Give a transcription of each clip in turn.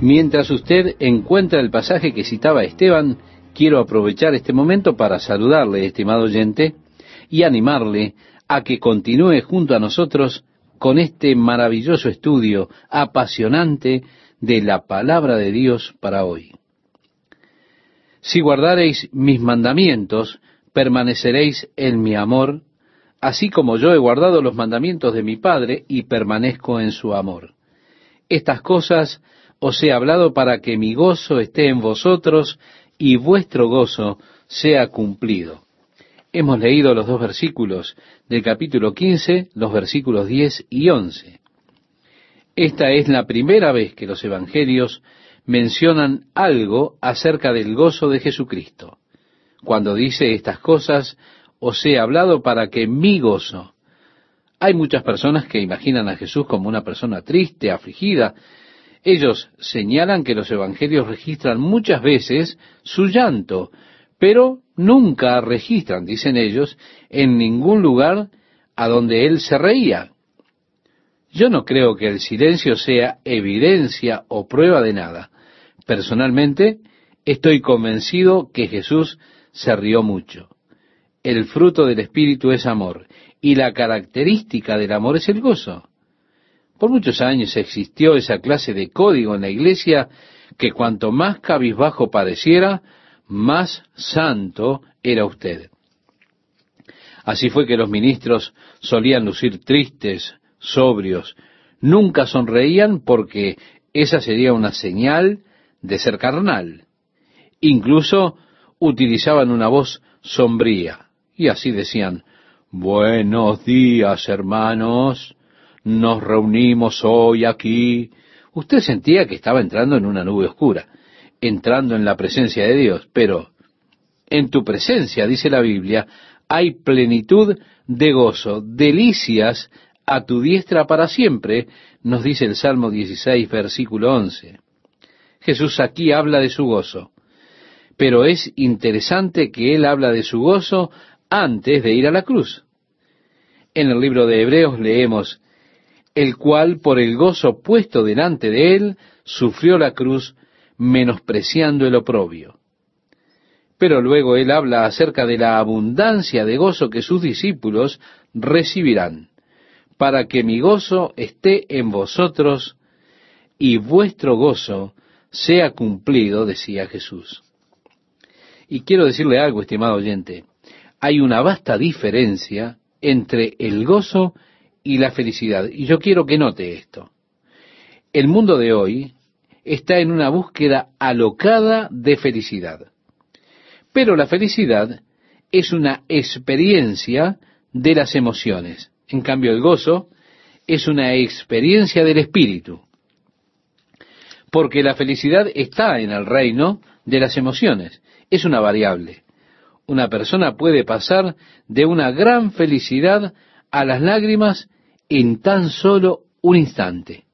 Mientras usted encuentra el pasaje que citaba Esteban, quiero aprovechar este momento para saludarle, estimado oyente, y animarle a que continúe junto a nosotros con este maravilloso estudio apasionante de la palabra de Dios para hoy. Si guardareis mis mandamientos, permaneceréis en mi amor, así como yo he guardado los mandamientos de mi Padre y permanezco en su amor. Estas cosas os he hablado para que mi gozo esté en vosotros y vuestro gozo sea cumplido. Hemos leído los dos versículos del capítulo 15, los versículos 10 y 11. Esta es la primera vez que los evangelios mencionan algo acerca del gozo de Jesucristo. Cuando dice estas cosas, os he hablado para que mi gozo. Hay muchas personas que imaginan a Jesús como una persona triste, afligida, ellos señalan que los evangelios registran muchas veces su llanto, pero nunca registran, dicen ellos, en ningún lugar a donde él se reía. Yo no creo que el silencio sea evidencia o prueba de nada. Personalmente, estoy convencido que Jesús se rió mucho. El fruto del Espíritu es amor, y la característica del amor es el gozo. Por muchos años existió esa clase de código en la iglesia que cuanto más cabizbajo padeciera, más santo era usted. Así fue que los ministros solían lucir tristes, sobrios, nunca sonreían porque esa sería una señal de ser carnal. Incluso utilizaban una voz sombría y así decían, Buenos días, hermanos nos reunimos hoy aquí. Usted sentía que estaba entrando en una nube oscura, entrando en la presencia de Dios, pero en tu presencia, dice la Biblia, hay plenitud de gozo, delicias a tu diestra para siempre, nos dice el Salmo 16, versículo 11. Jesús aquí habla de su gozo, pero es interesante que él habla de su gozo antes de ir a la cruz. En el libro de Hebreos leemos, el cual por el gozo puesto delante de él sufrió la cruz, menospreciando el oprobio. Pero luego él habla acerca de la abundancia de gozo que sus discípulos recibirán, para que mi gozo esté en vosotros y vuestro gozo sea cumplido, decía Jesús. Y quiero decirle algo, estimado oyente, hay una vasta diferencia entre el gozo y la felicidad. Y yo quiero que note esto. El mundo de hoy está en una búsqueda alocada de felicidad. Pero la felicidad es una experiencia de las emociones. En cambio, el gozo es una experiencia del espíritu. Porque la felicidad está en el reino de las emociones. Es una variable. Una persona puede pasar de una gran felicidad a las lágrimas en tan solo un instante.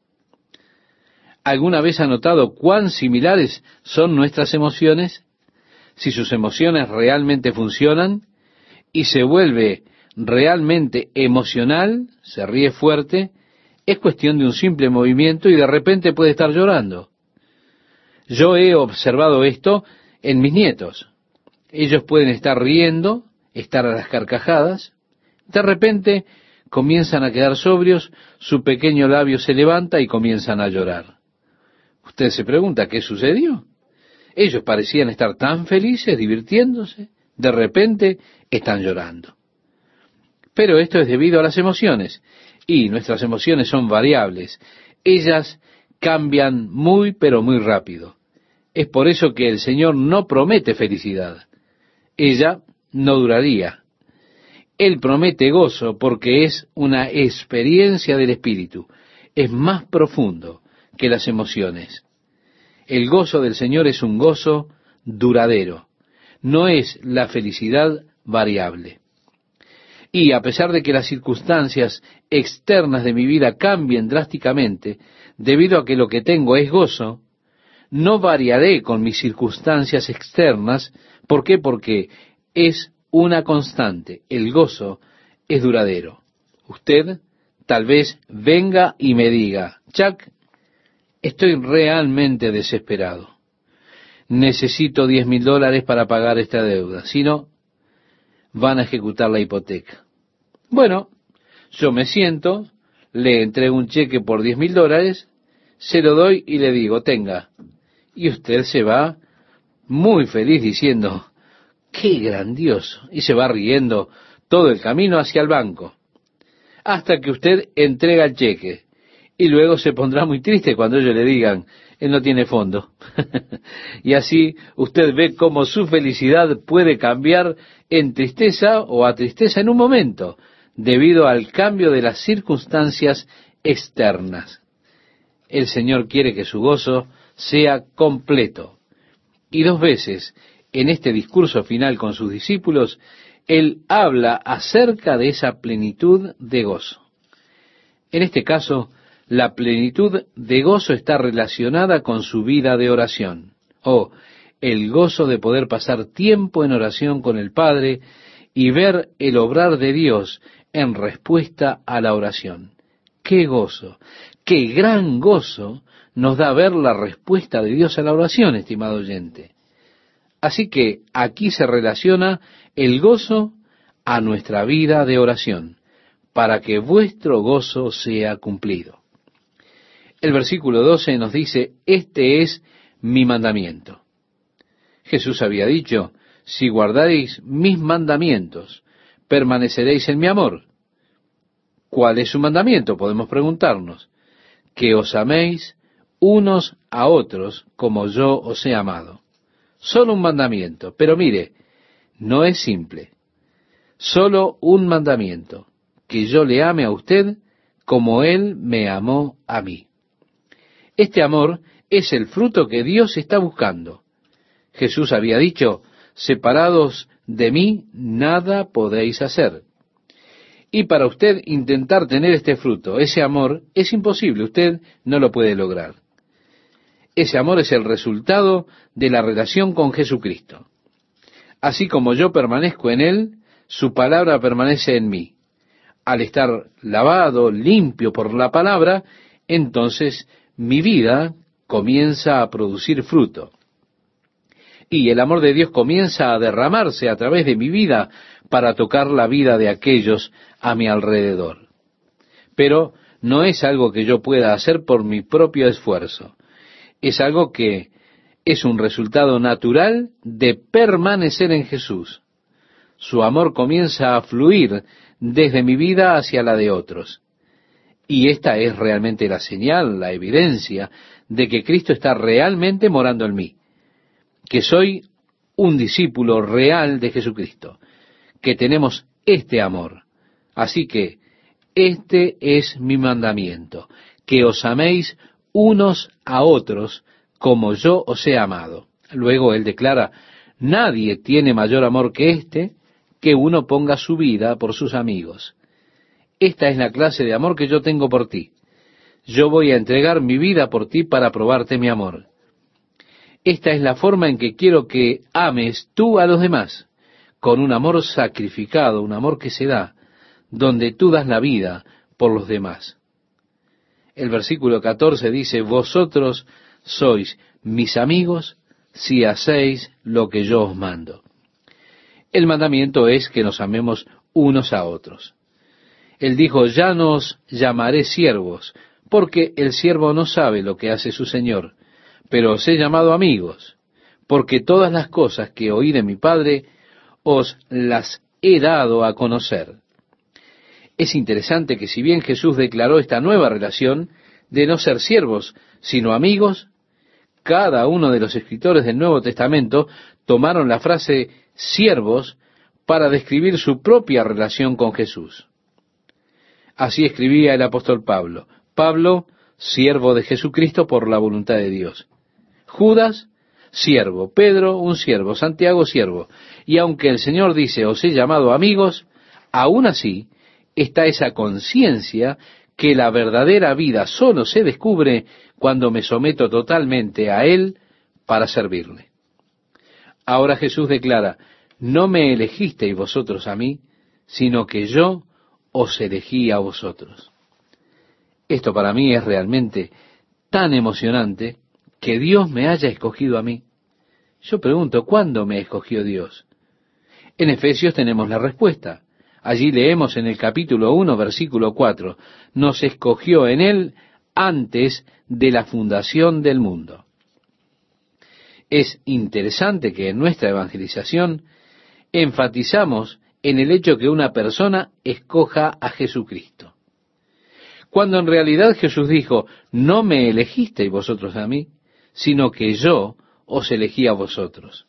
¿Alguna vez ha notado cuán similares son nuestras emociones? Si sus emociones realmente funcionan y se vuelve realmente emocional, se ríe fuerte, es cuestión de un simple movimiento y de repente puede estar llorando. Yo he observado esto en mis nietos. Ellos pueden estar riendo, estar a las carcajadas, de repente comienzan a quedar sobrios, su pequeño labio se levanta y comienzan a llorar. Usted se pregunta, ¿qué sucedió? Ellos parecían estar tan felices, divirtiéndose, de repente están llorando. Pero esto es debido a las emociones, y nuestras emociones son variables. Ellas cambian muy, pero muy rápido. Es por eso que el Señor no promete felicidad. Ella no duraría. Él promete gozo porque es una experiencia del Espíritu. Es más profundo que las emociones. El gozo del Señor es un gozo duradero. No es la felicidad variable. Y a pesar de que las circunstancias externas de mi vida cambien drásticamente, debido a que lo que tengo es gozo, no variaré con mis circunstancias externas. ¿Por qué? Porque es una constante. El gozo es duradero. Usted tal vez venga y me diga, Chuck, estoy realmente desesperado. Necesito diez mil dólares para pagar esta deuda. Si no, van a ejecutar la hipoteca. Bueno, yo me siento, le entrego un cheque por diez mil dólares, se lo doy y le digo, tenga. Y usted se va muy feliz diciendo, qué grandioso. Y se va riendo todo el camino hacia el banco. Hasta que usted entrega el cheque. Y luego se pondrá muy triste cuando ellos le digan, él no tiene fondo. y así usted ve cómo su felicidad puede cambiar en tristeza o a tristeza en un momento, debido al cambio de las circunstancias externas. El Señor quiere que su gozo sea completo. Y dos veces en este discurso final con sus discípulos, Él habla acerca de esa plenitud de gozo. En este caso, la plenitud de gozo está relacionada con su vida de oración, o el gozo de poder pasar tiempo en oración con el Padre y ver el obrar de Dios en respuesta a la oración. ¡Qué gozo! ¡Qué gran gozo nos da ver la respuesta de Dios a la oración, estimado oyente! Así que aquí se relaciona el gozo a nuestra vida de oración, para que vuestro gozo sea cumplido. El versículo 12 nos dice, este es mi mandamiento. Jesús había dicho, si guardáis mis mandamientos, permaneceréis en mi amor. ¿Cuál es su mandamiento? Podemos preguntarnos. Que os améis unos a otros como yo os he amado. Solo un mandamiento. Pero mire, no es simple. Solo un mandamiento. Que yo le ame a usted como Él me amó a mí. Este amor es el fruto que Dios está buscando. Jesús había dicho, separados de mí, nada podéis hacer. Y para usted intentar tener este fruto, ese amor, es imposible, usted no lo puede lograr. Ese amor es el resultado de la relación con Jesucristo. Así como yo permanezco en Él, su palabra permanece en mí. Al estar lavado, limpio por la palabra, entonces mi vida comienza a producir fruto. Y el amor de Dios comienza a derramarse a través de mi vida para tocar la vida de aquellos a mi alrededor. Pero no es algo que yo pueda hacer por mi propio esfuerzo es algo que es un resultado natural de permanecer en Jesús. Su amor comienza a fluir desde mi vida hacia la de otros. Y esta es realmente la señal, la evidencia de que Cristo está realmente morando en mí, que soy un discípulo real de Jesucristo, que tenemos este amor. Así que este es mi mandamiento, que os améis unos a otros como yo os he amado. Luego él declara, nadie tiene mayor amor que este, que uno ponga su vida por sus amigos. Esta es la clase de amor que yo tengo por ti. Yo voy a entregar mi vida por ti para probarte mi amor. Esta es la forma en que quiero que ames tú a los demás, con un amor sacrificado, un amor que se da, donde tú das la vida por los demás. El versículo 14 dice, vosotros sois mis amigos si hacéis lo que yo os mando. El mandamiento es que nos amemos unos a otros. Él dijo, ya nos llamaré siervos, porque el siervo no sabe lo que hace su Señor, pero os he llamado amigos, porque todas las cosas que oí de mi Padre os las he dado a conocer. Es interesante que si bien Jesús declaró esta nueva relación de no ser siervos, sino amigos, cada uno de los escritores del Nuevo Testamento tomaron la frase siervos para describir su propia relación con Jesús. Así escribía el apóstol Pablo. Pablo, siervo de Jesucristo por la voluntad de Dios. Judas, siervo. Pedro, un siervo. Santiago, siervo. Y aunque el Señor dice, os he llamado amigos, aún así está esa conciencia que la verdadera vida solo se descubre cuando me someto totalmente a Él para servirle. Ahora Jesús declara, no me elegisteis vosotros a mí, sino que yo os elegí a vosotros. Esto para mí es realmente tan emocionante que Dios me haya escogido a mí. Yo pregunto, ¿cuándo me escogió Dios? En Efesios tenemos la respuesta. Allí leemos en el capítulo 1, versículo 4, nos escogió en Él antes de la fundación del mundo. Es interesante que en nuestra evangelización enfatizamos en el hecho que una persona escoja a Jesucristo. Cuando en realidad Jesús dijo, no me elegisteis vosotros a mí, sino que yo os elegí a vosotros.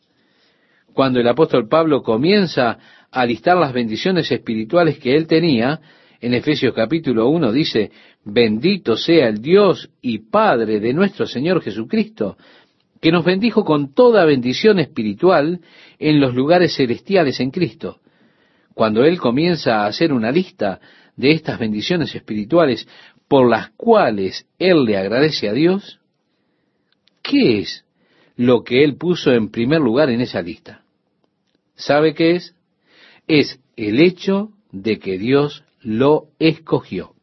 Cuando el apóstol Pablo comienza a listar las bendiciones espirituales que él tenía, en Efesios capítulo 1 dice, bendito sea el Dios y Padre de nuestro Señor Jesucristo, que nos bendijo con toda bendición espiritual en los lugares celestiales en Cristo. Cuando Él comienza a hacer una lista de estas bendiciones espirituales por las cuales Él le agradece a Dios, ¿qué es lo que Él puso en primer lugar en esa lista? ¿Sabe qué es? Es el hecho de que Dios lo escogió.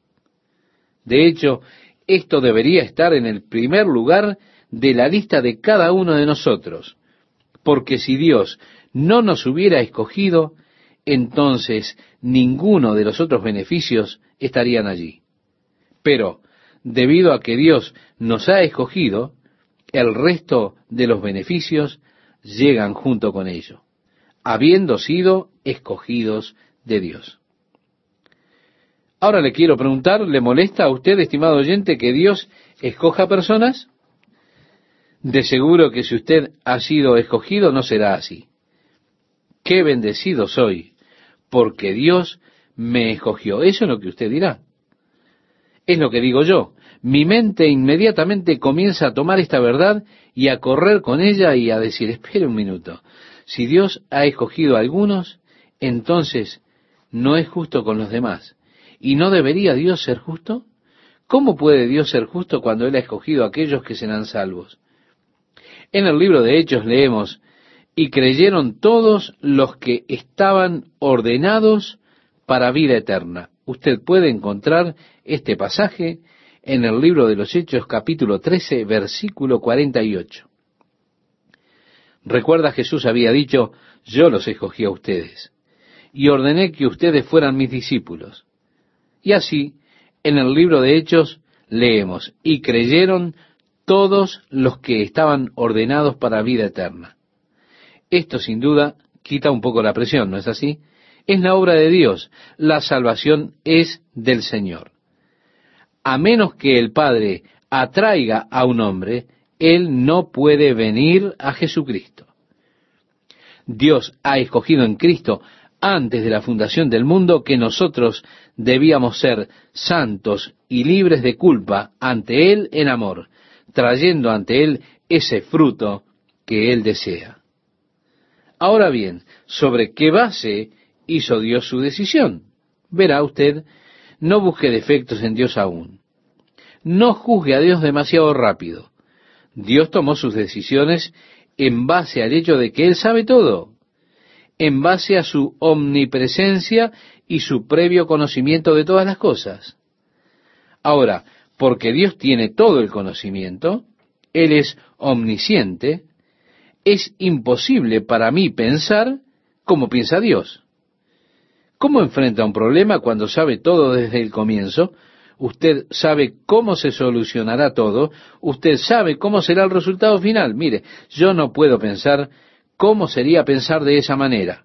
De hecho, esto debería estar en el primer lugar de la lista de cada uno de nosotros, porque si Dios no nos hubiera escogido, entonces ninguno de los otros beneficios estarían allí. Pero, debido a que Dios nos ha escogido, el resto de los beneficios llegan junto con ello, habiendo sido escogidos de Dios. Ahora le quiero preguntar, ¿le molesta a usted, estimado oyente, que Dios escoja personas? De seguro que si usted ha sido escogido no será así. Qué bendecido soy, porque Dios me escogió. Eso es lo que usted dirá. Es lo que digo yo. Mi mente inmediatamente comienza a tomar esta verdad y a correr con ella y a decir, espere un minuto, si Dios ha escogido a algunos, entonces no es justo con los demás. ¿Y no debería Dios ser justo? ¿Cómo puede Dios ser justo cuando Él ha escogido a aquellos que serán salvos? En el libro de Hechos leemos, y creyeron todos los que estaban ordenados para vida eterna. Usted puede encontrar este pasaje en el libro de los Hechos capítulo 13, versículo 48. Recuerda Jesús había dicho, yo los escogí a ustedes y ordené que ustedes fueran mis discípulos. Y así, en el libro de Hechos, leemos, y creyeron todos los que estaban ordenados para vida eterna. Esto sin duda quita un poco la presión, ¿no es así? Es la obra de Dios, la salvación es del Señor. A menos que el Padre atraiga a un hombre, él no puede venir a Jesucristo. Dios ha escogido en Cristo antes de la fundación del mundo que nosotros debíamos ser santos y libres de culpa ante Él en amor, trayendo ante Él ese fruto que Él desea. Ahora bien, ¿sobre qué base hizo Dios su decisión? Verá usted, no busque defectos en Dios aún. No juzgue a Dios demasiado rápido. Dios tomó sus decisiones en base al hecho de que Él sabe todo en base a su omnipresencia y su previo conocimiento de todas las cosas. Ahora, porque Dios tiene todo el conocimiento, Él es omnisciente, es imposible para mí pensar como piensa Dios. ¿Cómo enfrenta un problema cuando sabe todo desde el comienzo? Usted sabe cómo se solucionará todo, usted sabe cómo será el resultado final. Mire, yo no puedo pensar ¿Cómo sería pensar de esa manera?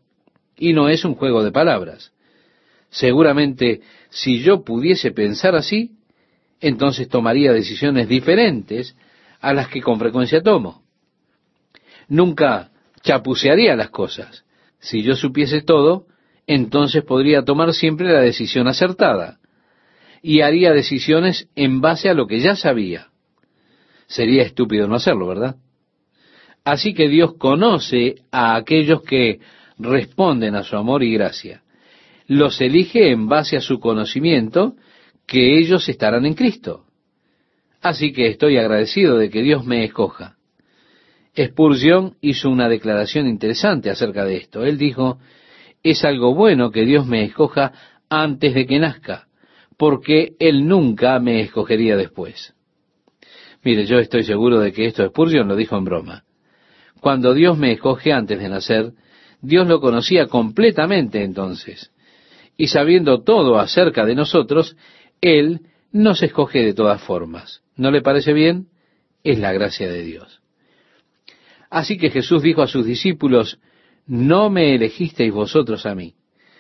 Y no es un juego de palabras. Seguramente, si yo pudiese pensar así, entonces tomaría decisiones diferentes a las que con frecuencia tomo. Nunca chapucearía las cosas. Si yo supiese todo, entonces podría tomar siempre la decisión acertada y haría decisiones en base a lo que ya sabía. Sería estúpido no hacerlo, ¿verdad? Así que Dios conoce a aquellos que responden a su amor y gracia. Los elige en base a su conocimiento que ellos estarán en Cristo. Así que estoy agradecido de que Dios me escoja. Spurgeon hizo una declaración interesante acerca de esto. Él dijo, es algo bueno que Dios me escoja antes de que nazca, porque Él nunca me escogería después. Mire, yo estoy seguro de que esto Spurgeon lo dijo en broma. Cuando Dios me escoge antes de nacer, Dios lo conocía completamente entonces. Y sabiendo todo acerca de nosotros, Él nos escoge de todas formas. ¿No le parece bien? Es la gracia de Dios. Así que Jesús dijo a sus discípulos, no me elegisteis vosotros a mí,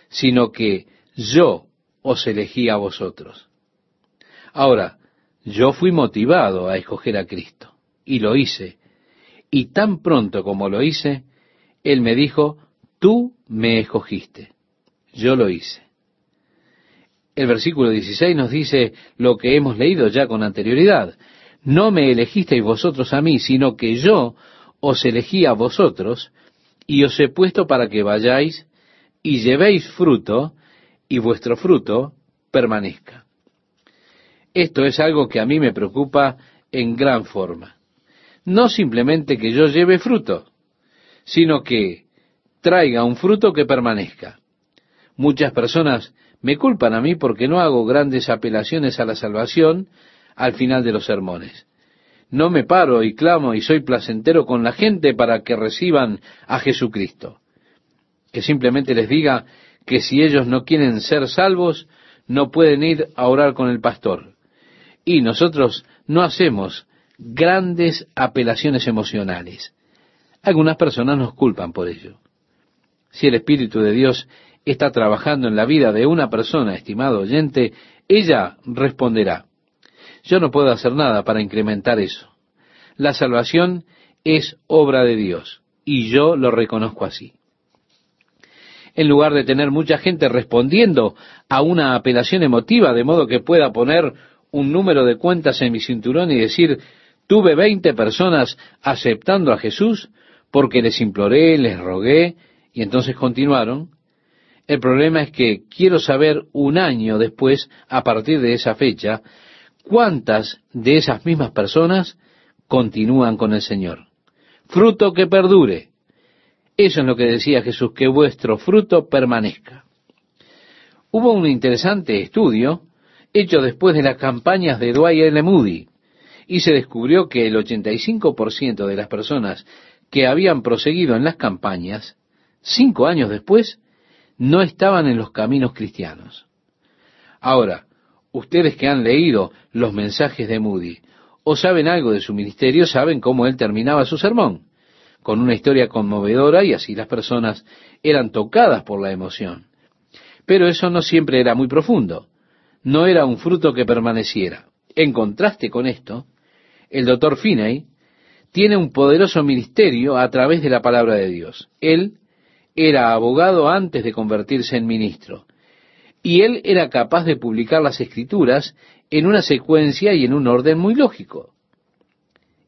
sino que yo os elegí a vosotros. Ahora, yo fui motivado a escoger a Cristo, y lo hice, y tan pronto como lo hice, Él me dijo, tú me escogiste, yo lo hice. El versículo 16 nos dice lo que hemos leído ya con anterioridad. No me elegisteis vosotros a mí, sino que yo os elegí a vosotros y os he puesto para que vayáis y llevéis fruto y vuestro fruto permanezca. Esto es algo que a mí me preocupa en gran forma. No simplemente que yo lleve fruto, sino que traiga un fruto que permanezca. Muchas personas me culpan a mí porque no hago grandes apelaciones a la salvación al final de los sermones. No me paro y clamo y soy placentero con la gente para que reciban a Jesucristo. Que simplemente les diga que si ellos no quieren ser salvos, no pueden ir a orar con el pastor. Y nosotros no hacemos grandes apelaciones emocionales. Algunas personas nos culpan por ello. Si el Espíritu de Dios está trabajando en la vida de una persona, estimado oyente, ella responderá. Yo no puedo hacer nada para incrementar eso. La salvación es obra de Dios y yo lo reconozco así. En lugar de tener mucha gente respondiendo a una apelación emotiva de modo que pueda poner un número de cuentas en mi cinturón y decir, tuve veinte personas aceptando a Jesús porque les imploré, les rogué y entonces continuaron, el problema es que quiero saber un año después, a partir de esa fecha, ¿Cuántas de esas mismas personas continúan con el Señor? Fruto que perdure. Eso es lo que decía Jesús, que vuestro fruto permanezca. Hubo un interesante estudio hecho después de las campañas de Dwight L. Moody y se descubrió que el 85% de las personas que habían proseguido en las campañas, cinco años después, no estaban en los caminos cristianos. Ahora, ustedes que han leído los mensajes de Moody o saben algo de su ministerio, saben cómo él terminaba su sermón, con una historia conmovedora y así las personas eran tocadas por la emoción. Pero eso no siempre era muy profundo, no era un fruto que permaneciera. En contraste con esto, el doctor Finney tiene un poderoso ministerio a través de la palabra de Dios. Él era abogado antes de convertirse en ministro y él era capaz de publicar las escrituras en una secuencia y en un orden muy lógico.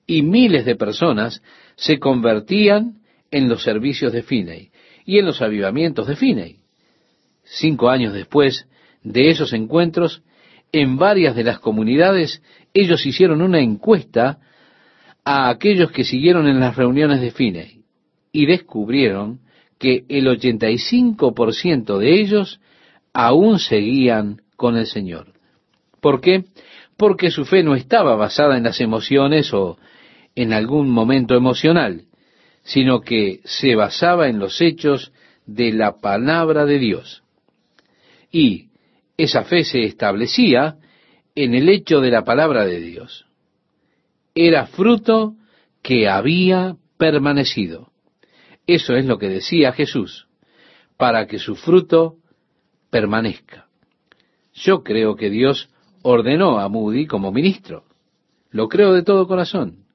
Y miles de personas se convertían en los servicios de Finney y en los avivamientos de Finney. Cinco años después de esos encuentros, en varias de las comunidades, ellos hicieron una encuesta a aquellos que siguieron en las reuniones de Finney y descubrieron que el 85% de ellos aún seguían con el Señor. ¿Por qué? Porque su fe no estaba basada en las emociones o en algún momento emocional, sino que se basaba en los hechos de la palabra de Dios. Y esa fe se establecía en el hecho de la palabra de Dios. Era fruto que había permanecido. Eso es lo que decía Jesús, para que su fruto permanezca. Yo creo que Dios ordenó a Moody como ministro. Lo creo de todo corazón.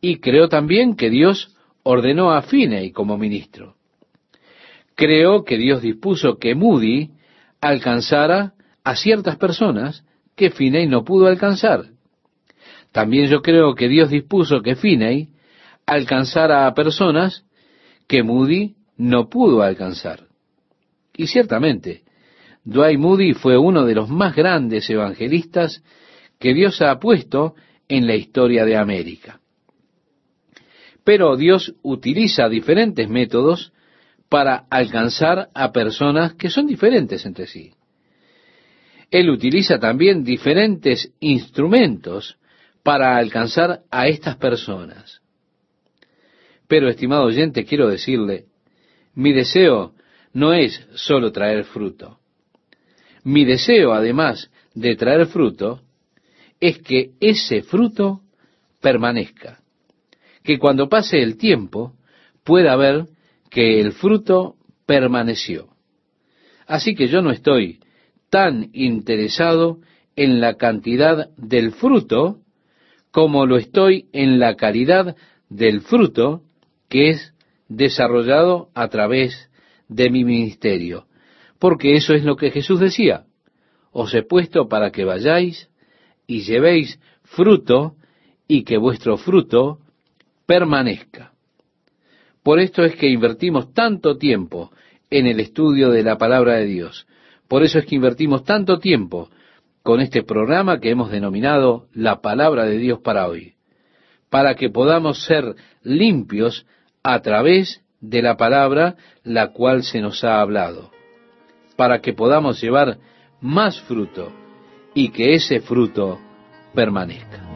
Y creo también que Dios ordenó a Finney como ministro. Creo que Dios dispuso que Moody alcanzara a ciertas personas que Finney no pudo alcanzar. También yo creo que Dios dispuso que Finney alcanzara a personas que Moody no pudo alcanzar. Y ciertamente, Dwight Moody fue uno de los más grandes evangelistas que Dios ha puesto en la historia de América. Pero Dios utiliza diferentes métodos para alcanzar a personas que son diferentes entre sí. Él utiliza también diferentes instrumentos para alcanzar a estas personas. Pero, estimado oyente, quiero decirle, mi deseo no es solo traer fruto. Mi deseo, además de traer fruto, es que ese fruto permanezca. Que cuando pase el tiempo pueda ver que el fruto permaneció. Así que yo no estoy tan interesado en la cantidad del fruto como lo estoy en la calidad del fruto que es desarrollado a través de mi ministerio. Porque eso es lo que Jesús decía. Os he puesto para que vayáis y llevéis fruto y que vuestro fruto permanezca. Por esto es que invertimos tanto tiempo en el estudio de la palabra de Dios. Por eso es que invertimos tanto tiempo con este programa que hemos denominado la palabra de Dios para hoy, para que podamos ser limpios a través de la palabra la cual se nos ha hablado, para que podamos llevar más fruto y que ese fruto permanezca.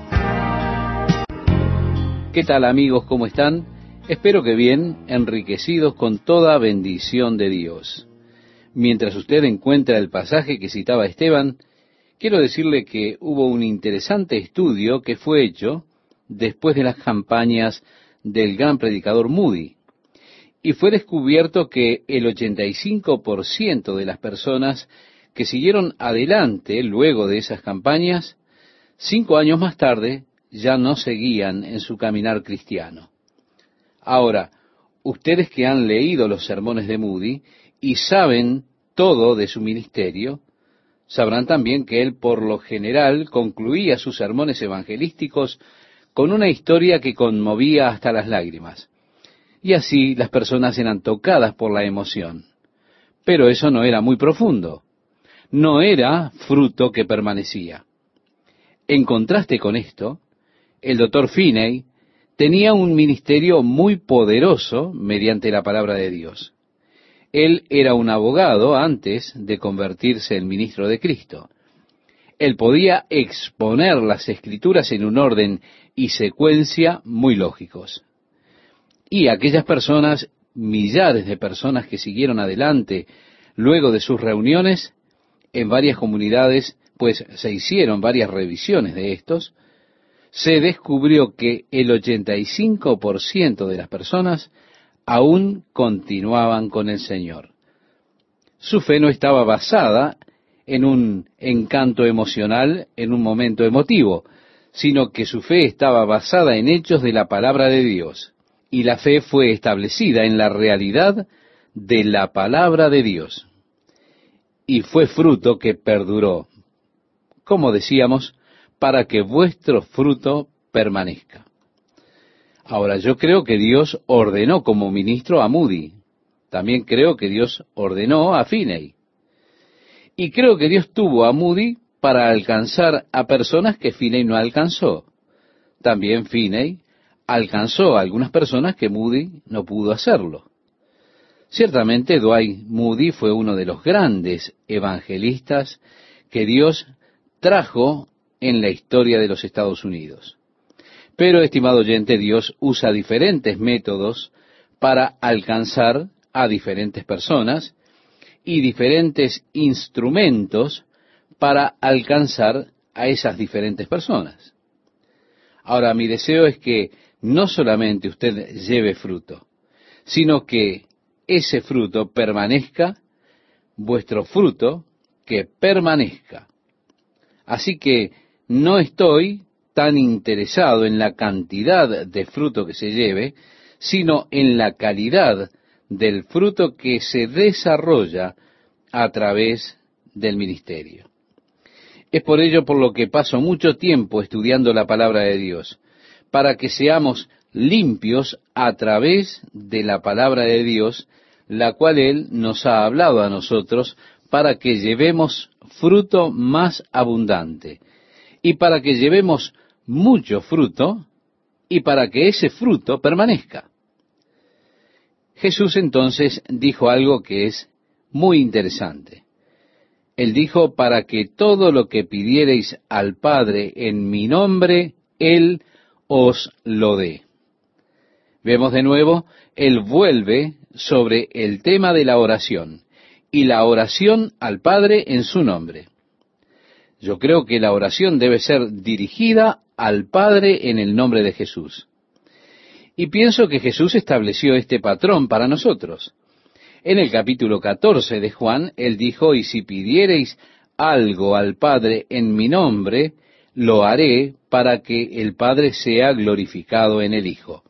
¿Qué tal amigos? ¿Cómo están? Espero que bien, enriquecidos con toda bendición de Dios. Mientras usted encuentra el pasaje que citaba Esteban, quiero decirle que hubo un interesante estudio que fue hecho después de las campañas del gran predicador Moody. Y fue descubierto que el 85% de las personas que siguieron adelante luego de esas campañas, cinco años más tarde, ya no seguían en su caminar cristiano. Ahora, ustedes que han leído los sermones de Moody y saben todo de su ministerio, sabrán también que él por lo general concluía sus sermones evangelísticos con una historia que conmovía hasta las lágrimas. Y así las personas eran tocadas por la emoción. Pero eso no era muy profundo. No era fruto que permanecía. En contraste con esto, el doctor Finney tenía un ministerio muy poderoso mediante la palabra de Dios. Él era un abogado antes de convertirse en ministro de Cristo. Él podía exponer las escrituras en un orden y secuencia muy lógicos. Y aquellas personas, millares de personas que siguieron adelante luego de sus reuniones en varias comunidades, pues se hicieron varias revisiones de estos, se descubrió que el 85% de las personas aún continuaban con el Señor. Su fe no estaba basada en un encanto emocional, en un momento emotivo, sino que su fe estaba basada en hechos de la palabra de Dios. Y la fe fue establecida en la realidad de la palabra de Dios. Y fue fruto que perduró. Como decíamos, para que vuestro fruto permanezca. Ahora, yo creo que Dios ordenó como ministro a Moody. También creo que Dios ordenó a Finney. Y creo que Dios tuvo a Moody para alcanzar a personas que Finney no alcanzó. También Finney alcanzó a algunas personas que Moody no pudo hacerlo. Ciertamente Dwight Moody fue uno de los grandes evangelistas que Dios trajo en la historia de los Estados Unidos. Pero, estimado oyente, Dios usa diferentes métodos para alcanzar a diferentes personas y diferentes instrumentos para alcanzar a esas diferentes personas. Ahora, mi deseo es que no solamente usted lleve fruto, sino que ese fruto permanezca, vuestro fruto que permanezca. Así que no estoy tan interesado en la cantidad de fruto que se lleve, sino en la calidad del fruto que se desarrolla a través del ministerio. Es por ello por lo que paso mucho tiempo estudiando la palabra de Dios, para que seamos limpios a través de la palabra de Dios, la cual Él nos ha hablado a nosotros, para que llevemos fruto más abundante y para que llevemos mucho fruto y para que ese fruto permanezca. Jesús entonces dijo algo que es muy interesante. Él dijo, para que todo lo que pidiereis al Padre en mi nombre, Él os lo dé. Vemos de nuevo, Él vuelve sobre el tema de la oración y la oración al Padre en su nombre. Yo creo que la oración debe ser dirigida al Padre en el nombre de Jesús. Y pienso que Jesús estableció este patrón para nosotros. En el capítulo 14 de Juan, Él dijo, y si pidiereis algo al Padre en mi nombre, lo haré para que el Padre sea glorificado en el Hijo.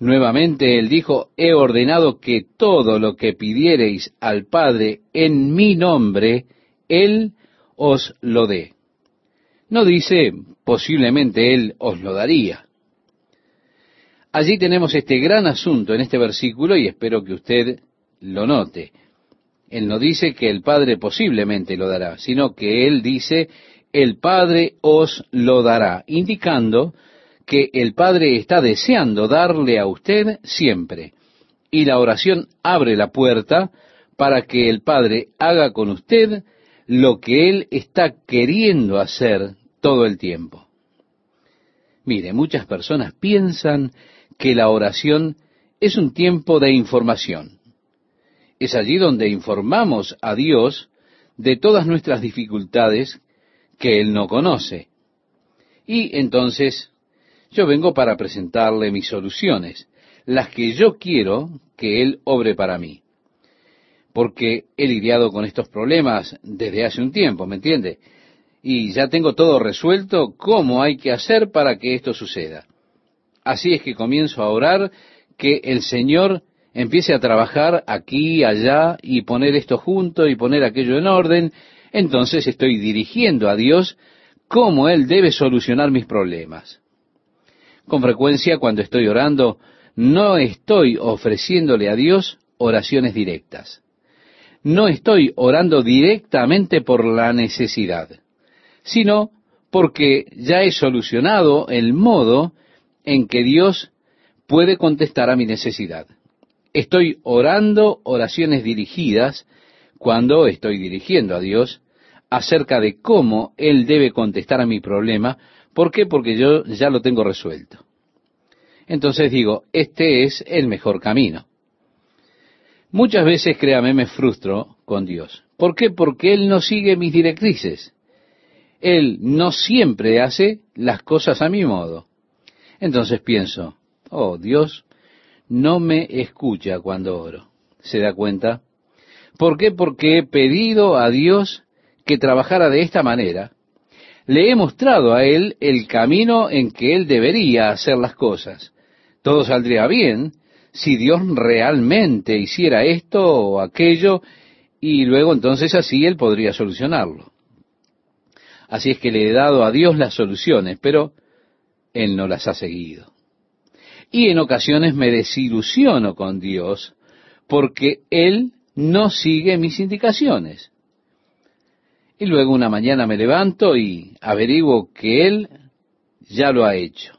Nuevamente Él dijo, he ordenado que todo lo que pidiereis al Padre en mi nombre, Él os lo dé. No dice, posiblemente Él os lo daría. Allí tenemos este gran asunto en este versículo y espero que usted lo note. Él no dice que el Padre posiblemente lo dará, sino que Él dice, el Padre os lo dará, indicando que el Padre está deseando darle a usted siempre. Y la oración abre la puerta para que el Padre haga con usted lo que Él está queriendo hacer todo el tiempo. Mire, muchas personas piensan que la oración es un tiempo de información. Es allí donde informamos a Dios de todas nuestras dificultades que Él no conoce. Y entonces yo vengo para presentarle mis soluciones, las que yo quiero que Él obre para mí. Porque he lidiado con estos problemas desde hace un tiempo, ¿me entiende? Y ya tengo todo resuelto cómo hay que hacer para que esto suceda. Así es que comienzo a orar que el Señor empiece a trabajar aquí, allá, y poner esto junto y poner aquello en orden, entonces estoy dirigiendo a Dios cómo Él debe solucionar mis problemas. Con frecuencia cuando estoy orando, no estoy ofreciéndole a Dios oraciones directas. No estoy orando directamente por la necesidad, sino porque ya he solucionado el modo en que Dios puede contestar a mi necesidad. Estoy orando oraciones dirigidas cuando estoy dirigiendo a Dios acerca de cómo Él debe contestar a mi problema. ¿Por qué? Porque yo ya lo tengo resuelto. Entonces digo, este es el mejor camino. Muchas veces, créame, me frustro con Dios. ¿Por qué? Porque Él no sigue mis directrices. Él no siempre hace las cosas a mi modo. Entonces pienso, oh Dios, no me escucha cuando oro. ¿Se da cuenta? ¿Por qué? Porque he pedido a Dios que trabajara de esta manera. Le he mostrado a Él el camino en que Él debería hacer las cosas. Todo saldría bien si Dios realmente hiciera esto o aquello y luego entonces así Él podría solucionarlo. Así es que le he dado a Dios las soluciones, pero Él no las ha seguido. Y en ocasiones me desilusiono con Dios porque Él no sigue mis indicaciones. Y luego una mañana me levanto y averiguo que Él ya lo ha hecho.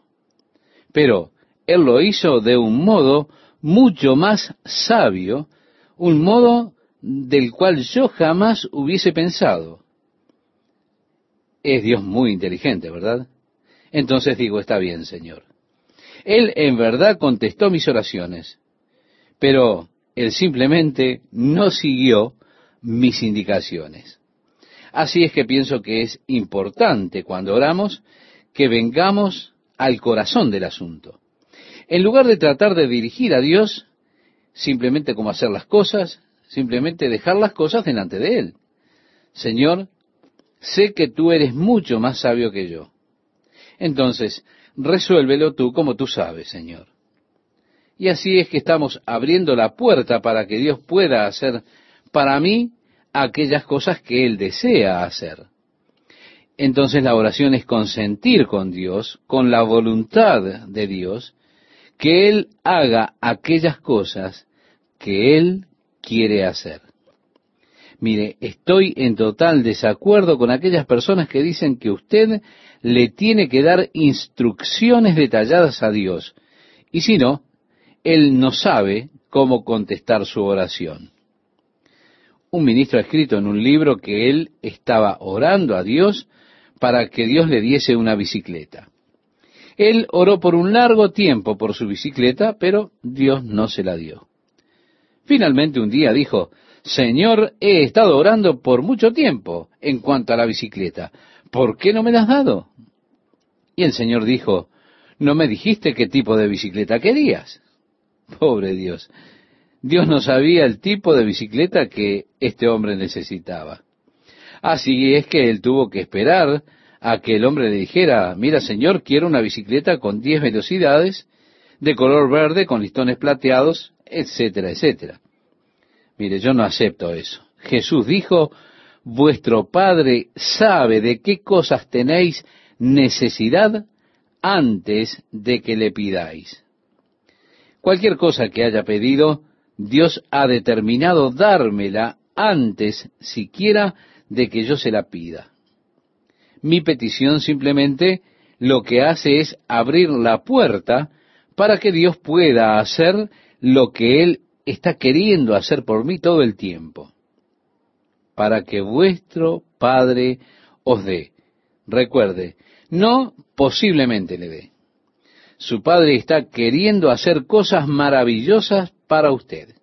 Pero Él lo hizo de un modo mucho más sabio, un modo del cual yo jamás hubiese pensado. Es Dios muy inteligente, ¿verdad? Entonces digo, está bien, Señor. Él en verdad contestó mis oraciones, pero Él simplemente no siguió mis indicaciones. Así es que pienso que es importante cuando oramos que vengamos al corazón del asunto. En lugar de tratar de dirigir a Dios simplemente como hacer las cosas, simplemente dejar las cosas delante de Él. Señor, sé que tú eres mucho más sabio que yo. Entonces, resuélvelo tú como tú sabes, Señor. Y así es que estamos abriendo la puerta para que Dios pueda hacer para mí aquellas cosas que Él desea hacer. Entonces la oración es consentir con Dios, con la voluntad de Dios, que Él haga aquellas cosas que Él quiere hacer. Mire, estoy en total desacuerdo con aquellas personas que dicen que usted le tiene que dar instrucciones detalladas a Dios, y si no, Él no sabe cómo contestar su oración un ministro ha escrito en un libro que él estaba orando a Dios para que Dios le diese una bicicleta. Él oró por un largo tiempo por su bicicleta, pero Dios no se la dio. Finalmente un día dijo, Señor, he estado orando por mucho tiempo en cuanto a la bicicleta. ¿Por qué no me la has dado? Y el Señor dijo, ¿no me dijiste qué tipo de bicicleta querías? Pobre Dios. Dios no sabía el tipo de bicicleta que este hombre necesitaba. Así es que él tuvo que esperar a que el hombre le dijera, mira Señor, quiero una bicicleta con diez velocidades, de color verde, con listones plateados, etcétera, etcétera. Mire, yo no acepto eso. Jesús dijo, vuestro Padre sabe de qué cosas tenéis necesidad antes de que le pidáis. Cualquier cosa que haya pedido, Dios ha determinado dármela antes siquiera de que yo se la pida. Mi petición simplemente lo que hace es abrir la puerta para que Dios pueda hacer lo que Él está queriendo hacer por mí todo el tiempo. Para que vuestro Padre os dé. Recuerde, no posiblemente le dé. Su Padre está queriendo hacer cosas maravillosas para usted.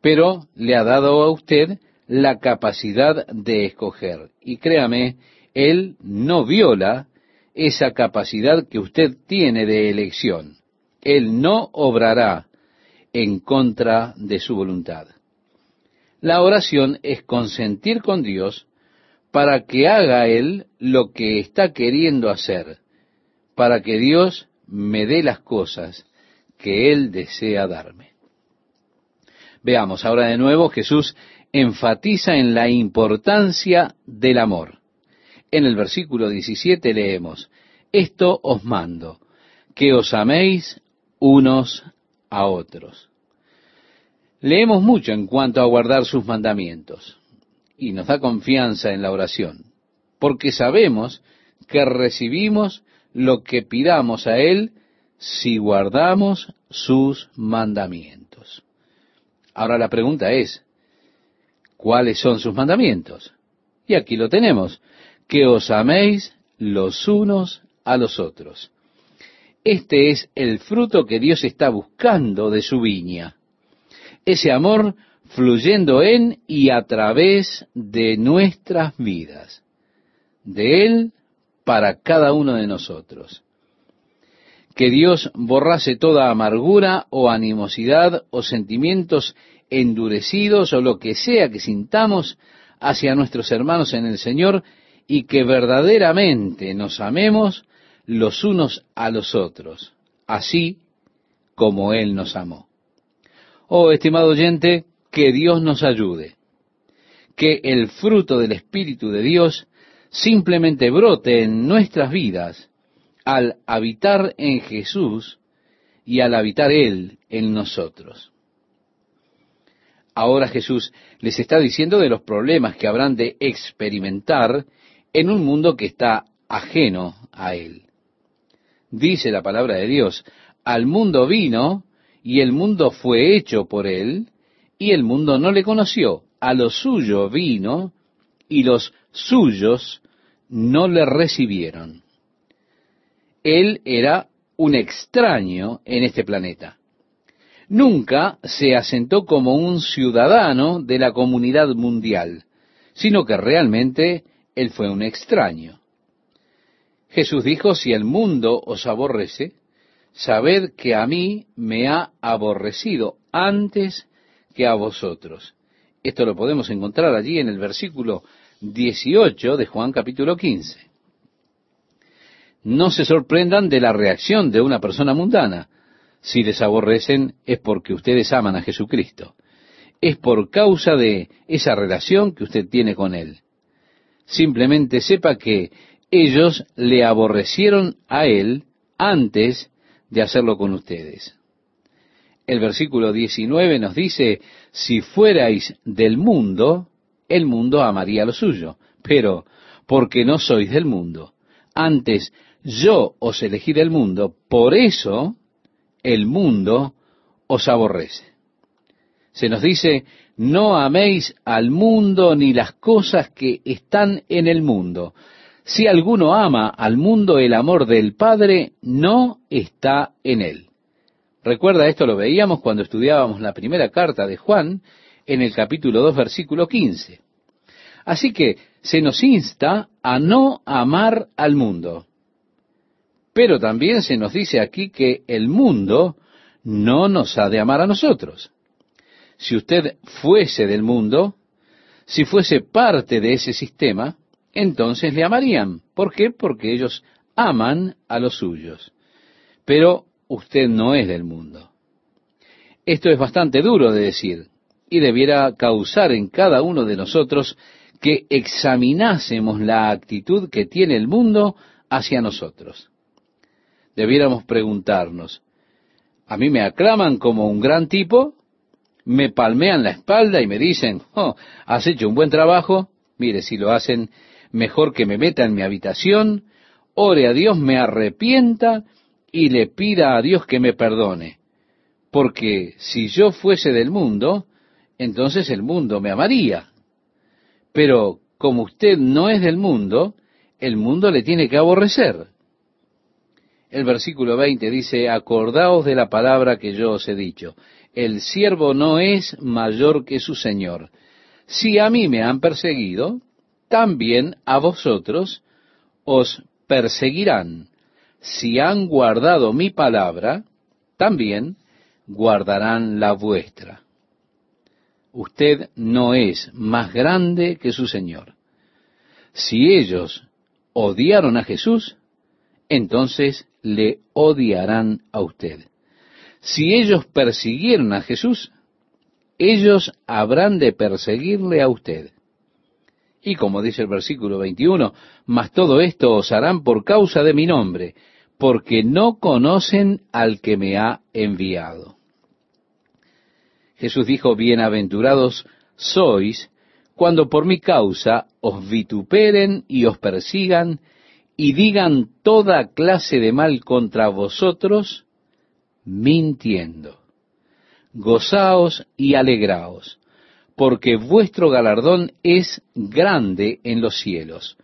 Pero le ha dado a usted la capacidad de escoger. Y créame, Él no viola esa capacidad que usted tiene de elección. Él no obrará en contra de su voluntad. La oración es consentir con Dios para que haga Él lo que está queriendo hacer, para que Dios me dé las cosas que Él desea darme. Veamos ahora de nuevo, Jesús enfatiza en la importancia del amor. En el versículo 17 leemos, Esto os mando, que os améis unos a otros. Leemos mucho en cuanto a guardar sus mandamientos y nos da confianza en la oración, porque sabemos que recibimos lo que pidamos a Él si guardamos sus mandamientos. Ahora la pregunta es, ¿cuáles son sus mandamientos? Y aquí lo tenemos, que os améis los unos a los otros. Este es el fruto que Dios está buscando de su viña. Ese amor fluyendo en y a través de nuestras vidas. De Él para cada uno de nosotros. Que Dios borrase toda amargura o animosidad o sentimientos endurecidos o lo que sea que sintamos hacia nuestros hermanos en el Señor y que verdaderamente nos amemos los unos a los otros, así como Él nos amó. Oh, estimado oyente, que Dios nos ayude, que el fruto del Espíritu de Dios simplemente brote en nuestras vidas al habitar en Jesús y al habitar Él en nosotros. Ahora Jesús les está diciendo de los problemas que habrán de experimentar en un mundo que está ajeno a Él dice la palabra de Dios, al mundo vino y el mundo fue hecho por él y el mundo no le conoció. A lo suyo vino y los suyos no le recibieron. Él era un extraño en este planeta. Nunca se asentó como un ciudadano de la comunidad mundial, sino que realmente él fue un extraño. Jesús dijo, si el mundo os aborrece, sabed que a mí me ha aborrecido antes que a vosotros. Esto lo podemos encontrar allí en el versículo 18 de Juan capítulo 15. No se sorprendan de la reacción de una persona mundana. Si les aborrecen es porque ustedes aman a Jesucristo. Es por causa de esa relación que usted tiene con Él. Simplemente sepa que ellos le aborrecieron a él antes de hacerlo con ustedes. El versículo 19 nos dice, si fuerais del mundo, el mundo amaría lo suyo, pero porque no sois del mundo, antes yo os elegí del mundo, por eso el mundo os aborrece. Se nos dice, no améis al mundo ni las cosas que están en el mundo. Si alguno ama al mundo, el amor del Padre no está en él. Recuerda, esto lo veíamos cuando estudiábamos la primera carta de Juan en el capítulo 2, versículo 15. Así que se nos insta a no amar al mundo. Pero también se nos dice aquí que el mundo no nos ha de amar a nosotros. Si usted fuese del mundo, si fuese parte de ese sistema, entonces le amarían. ¿Por qué? Porque ellos aman a los suyos. Pero usted no es del mundo. Esto es bastante duro de decir y debiera causar en cada uno de nosotros que examinásemos la actitud que tiene el mundo hacia nosotros. Debiéramos preguntarnos, ¿a mí me aclaman como un gran tipo? ¿Me palmean la espalda y me dicen, oh, has hecho un buen trabajo? Mire, si lo hacen, mejor que me meta en mi habitación, ore a Dios, me arrepienta y le pida a Dios que me perdone. Porque si yo fuese del mundo, entonces el mundo me amaría. Pero como usted no es del mundo, el mundo le tiene que aborrecer. El versículo 20 dice, acordaos de la palabra que yo os he dicho, el siervo no es mayor que su Señor. Si a mí me han perseguido, también a vosotros os perseguirán. Si han guardado mi palabra, también guardarán la vuestra usted no es más grande que su Señor. Si ellos odiaron a Jesús, entonces le odiarán a usted. Si ellos persiguieron a Jesús, ellos habrán de perseguirle a usted. Y como dice el versículo 21, mas todo esto os harán por causa de mi nombre, porque no conocen al que me ha enviado. Jesús dijo, bienaventurados sois cuando por mi causa os vituperen y os persigan y digan toda clase de mal contra vosotros, mintiendo. Gozaos y alegraos, porque vuestro galardón es grande en los cielos,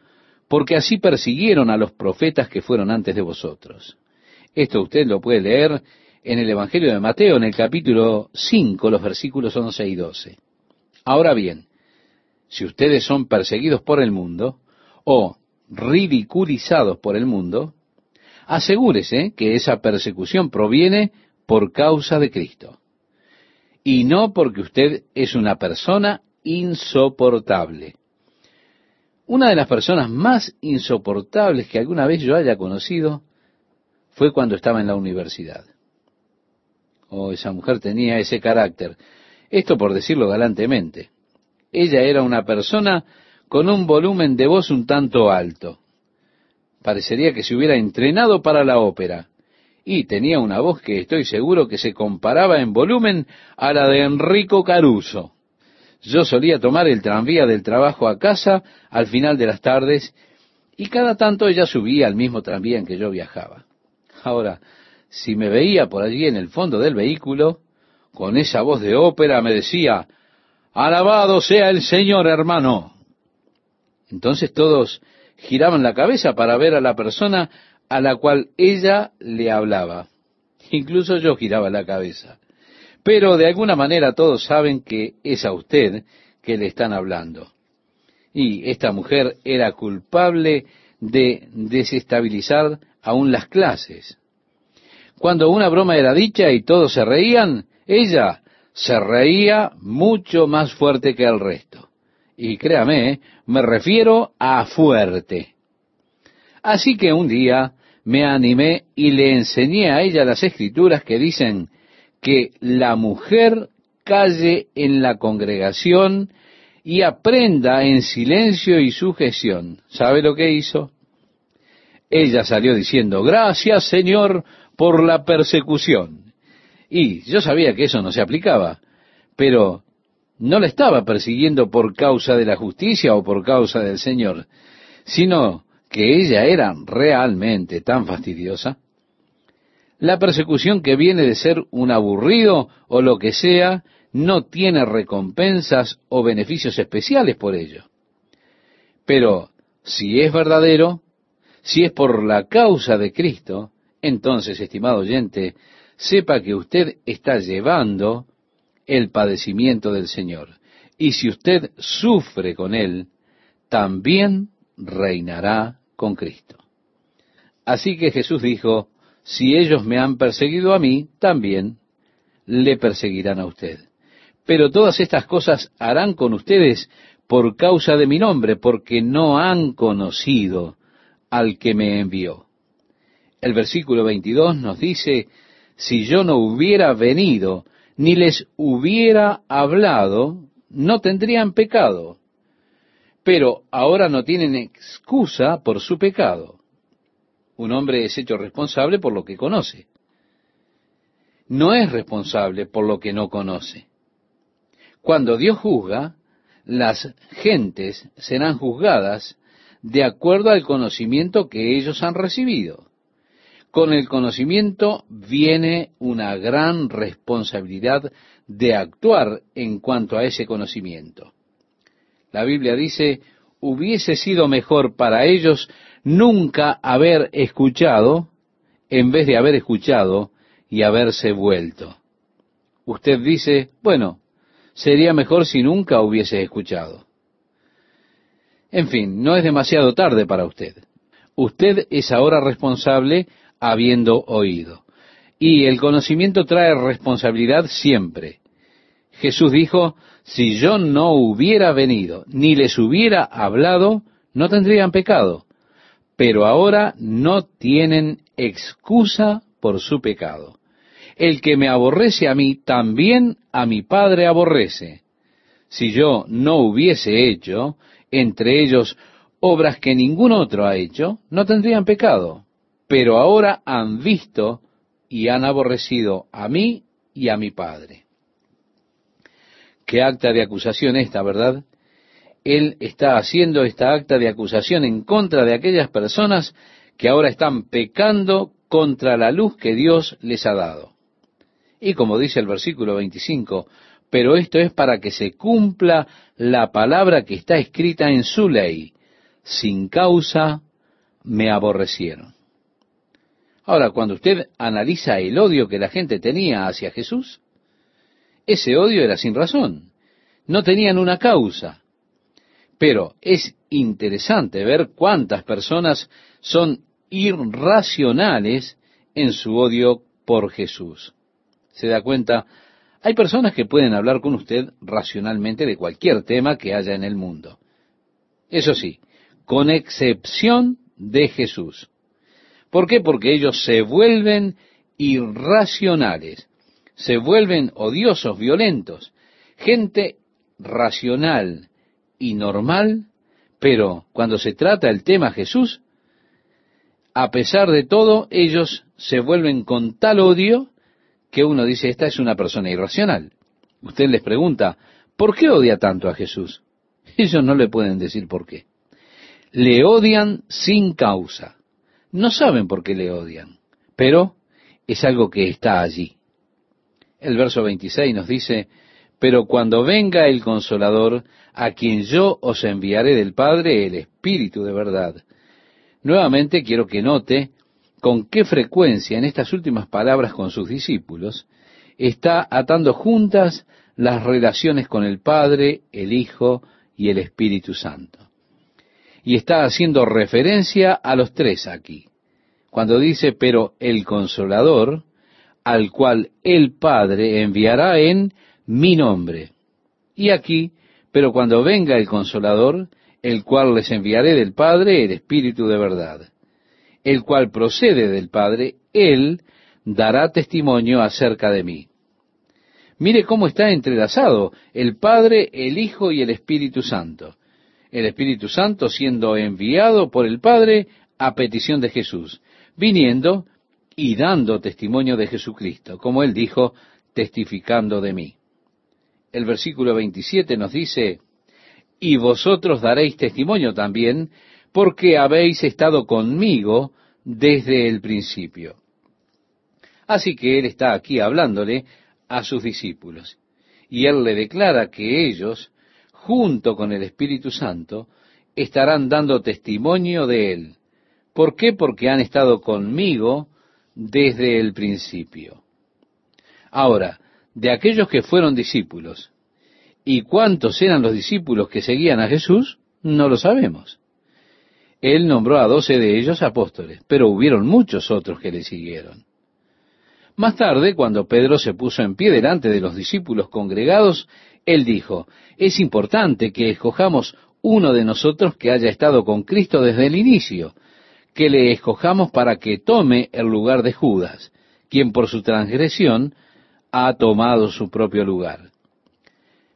porque así persiguieron a los profetas que fueron antes de vosotros. Esto usted lo puede leer en el Evangelio de Mateo, en el capítulo 5, los versículos 11 y 12. Ahora bien, si ustedes son perseguidos por el mundo o ridiculizados por el mundo, asegúrese que esa persecución proviene por causa de Cristo y no porque usted es una persona insoportable. Una de las personas más insoportables que alguna vez yo haya conocido fue cuando estaba en la universidad o esa mujer tenía ese carácter. Esto por decirlo galantemente. Ella era una persona con un volumen de voz un tanto alto. Parecería que se hubiera entrenado para la ópera. Y tenía una voz que estoy seguro que se comparaba en volumen a la de Enrico Caruso. Yo solía tomar el tranvía del trabajo a casa al final de las tardes y cada tanto ella subía al mismo tranvía en que yo viajaba. Ahora, si me veía por allí en el fondo del vehículo, con esa voz de ópera me decía, Alabado sea el Señor, hermano. Entonces todos giraban la cabeza para ver a la persona a la cual ella le hablaba. Incluso yo giraba la cabeza. Pero de alguna manera todos saben que es a usted que le están hablando. Y esta mujer era culpable de desestabilizar aún las clases. Cuando una broma era dicha y todos se reían, ella se reía mucho más fuerte que el resto. Y créame, me refiero a fuerte. Así que un día me animé y le enseñé a ella las escrituras que dicen que la mujer calle en la congregación y aprenda en silencio y sujeción. ¿Sabe lo que hizo? Ella salió diciendo, gracias Señor por la persecución. Y yo sabía que eso no se aplicaba, pero no la estaba persiguiendo por causa de la justicia o por causa del Señor, sino que ella era realmente tan fastidiosa. La persecución que viene de ser un aburrido o lo que sea, no tiene recompensas o beneficios especiales por ello. Pero si es verdadero, si es por la causa de Cristo, entonces, estimado oyente, sepa que usted está llevando el padecimiento del Señor. Y si usted sufre con Él, también reinará con Cristo. Así que Jesús dijo, si ellos me han perseguido a mí, también le perseguirán a usted. Pero todas estas cosas harán con ustedes por causa de mi nombre, porque no han conocido al que me envió. El versículo 22 nos dice, si yo no hubiera venido, ni les hubiera hablado, no tendrían pecado. Pero ahora no tienen excusa por su pecado. Un hombre es hecho responsable por lo que conoce. No es responsable por lo que no conoce. Cuando Dios juzga, las gentes serán juzgadas de acuerdo al conocimiento que ellos han recibido. Con el conocimiento viene una gran responsabilidad de actuar en cuanto a ese conocimiento. La Biblia dice, hubiese sido mejor para ellos nunca haber escuchado en vez de haber escuchado y haberse vuelto. Usted dice, bueno, sería mejor si nunca hubiese escuchado. En fin, no es demasiado tarde para usted. Usted es ahora responsable habiendo oído. Y el conocimiento trae responsabilidad siempre. Jesús dijo, si yo no hubiera venido ni les hubiera hablado, no tendrían pecado. Pero ahora no tienen excusa por su pecado. El que me aborrece a mí, también a mi Padre aborrece. Si yo no hubiese hecho, entre ellos, obras que ningún otro ha hecho, no tendrían pecado. Pero ahora han visto y han aborrecido a mí y a mi Padre. Qué acta de acusación esta, ¿verdad? Él está haciendo esta acta de acusación en contra de aquellas personas que ahora están pecando contra la luz que Dios les ha dado. Y como dice el versículo 25, pero esto es para que se cumpla la palabra que está escrita en su ley. Sin causa me aborrecieron. Ahora, cuando usted analiza el odio que la gente tenía hacia Jesús, ese odio era sin razón. No tenían una causa. Pero es interesante ver cuántas personas son irracionales en su odio por Jesús se da cuenta, hay personas que pueden hablar con usted racionalmente de cualquier tema que haya en el mundo. Eso sí, con excepción de Jesús. ¿Por qué? Porque ellos se vuelven irracionales, se vuelven odiosos, violentos, gente racional y normal, pero cuando se trata el tema Jesús, a pesar de todo, ellos se vuelven con tal odio que uno dice, esta es una persona irracional. Usted les pregunta, ¿por qué odia tanto a Jesús? Ellos no le pueden decir por qué. Le odian sin causa. No saben por qué le odian, pero es algo que está allí. El verso 26 nos dice, pero cuando venga el consolador, a quien yo os enviaré del Padre, el Espíritu de verdad. Nuevamente quiero que note con qué frecuencia en estas últimas palabras con sus discípulos está atando juntas las relaciones con el Padre, el Hijo y el Espíritu Santo. Y está haciendo referencia a los tres aquí. Cuando dice, pero el consolador, al cual el Padre enviará en mi nombre. Y aquí, pero cuando venga el consolador, el cual les enviaré del Padre, el Espíritu de verdad el cual procede del Padre, Él dará testimonio acerca de mí. Mire cómo está entrelazado el Padre, el Hijo y el Espíritu Santo. El Espíritu Santo siendo enviado por el Padre a petición de Jesús, viniendo y dando testimonio de Jesucristo, como él dijo, testificando de mí. El versículo 27 nos dice, y vosotros daréis testimonio también porque habéis estado conmigo desde el principio. Así que Él está aquí hablándole a sus discípulos. Y Él le declara que ellos, junto con el Espíritu Santo, estarán dando testimonio de él. ¿Por qué? Porque han estado conmigo desde el principio. Ahora, de aquellos que fueron discípulos, ¿y cuántos eran los discípulos que seguían a Jesús? No lo sabemos. Él nombró a doce de ellos apóstoles, pero hubieron muchos otros que le siguieron. Más tarde, cuando Pedro se puso en pie delante de los discípulos congregados, él dijo, es importante que escojamos uno de nosotros que haya estado con Cristo desde el inicio, que le escojamos para que tome el lugar de Judas, quien por su transgresión ha tomado su propio lugar.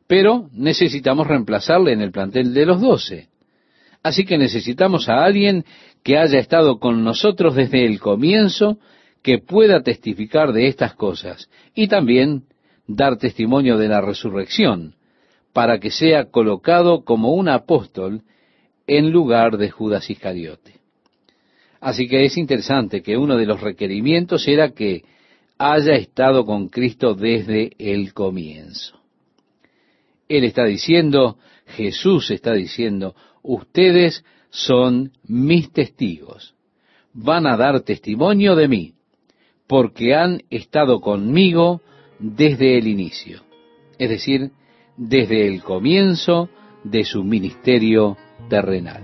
Pero necesitamos reemplazarle en el plantel de los doce. Así que necesitamos a alguien que haya estado con nosotros desde el comienzo, que pueda testificar de estas cosas y también dar testimonio de la resurrección, para que sea colocado como un apóstol en lugar de Judas Iscariote. Así que es interesante que uno de los requerimientos era que haya estado con Cristo desde el comienzo. Él está diciendo, Jesús está diciendo, ustedes son mis testigos, van a dar testimonio de mí, porque han estado conmigo desde el inicio, es decir, desde el comienzo de su ministerio terrenal.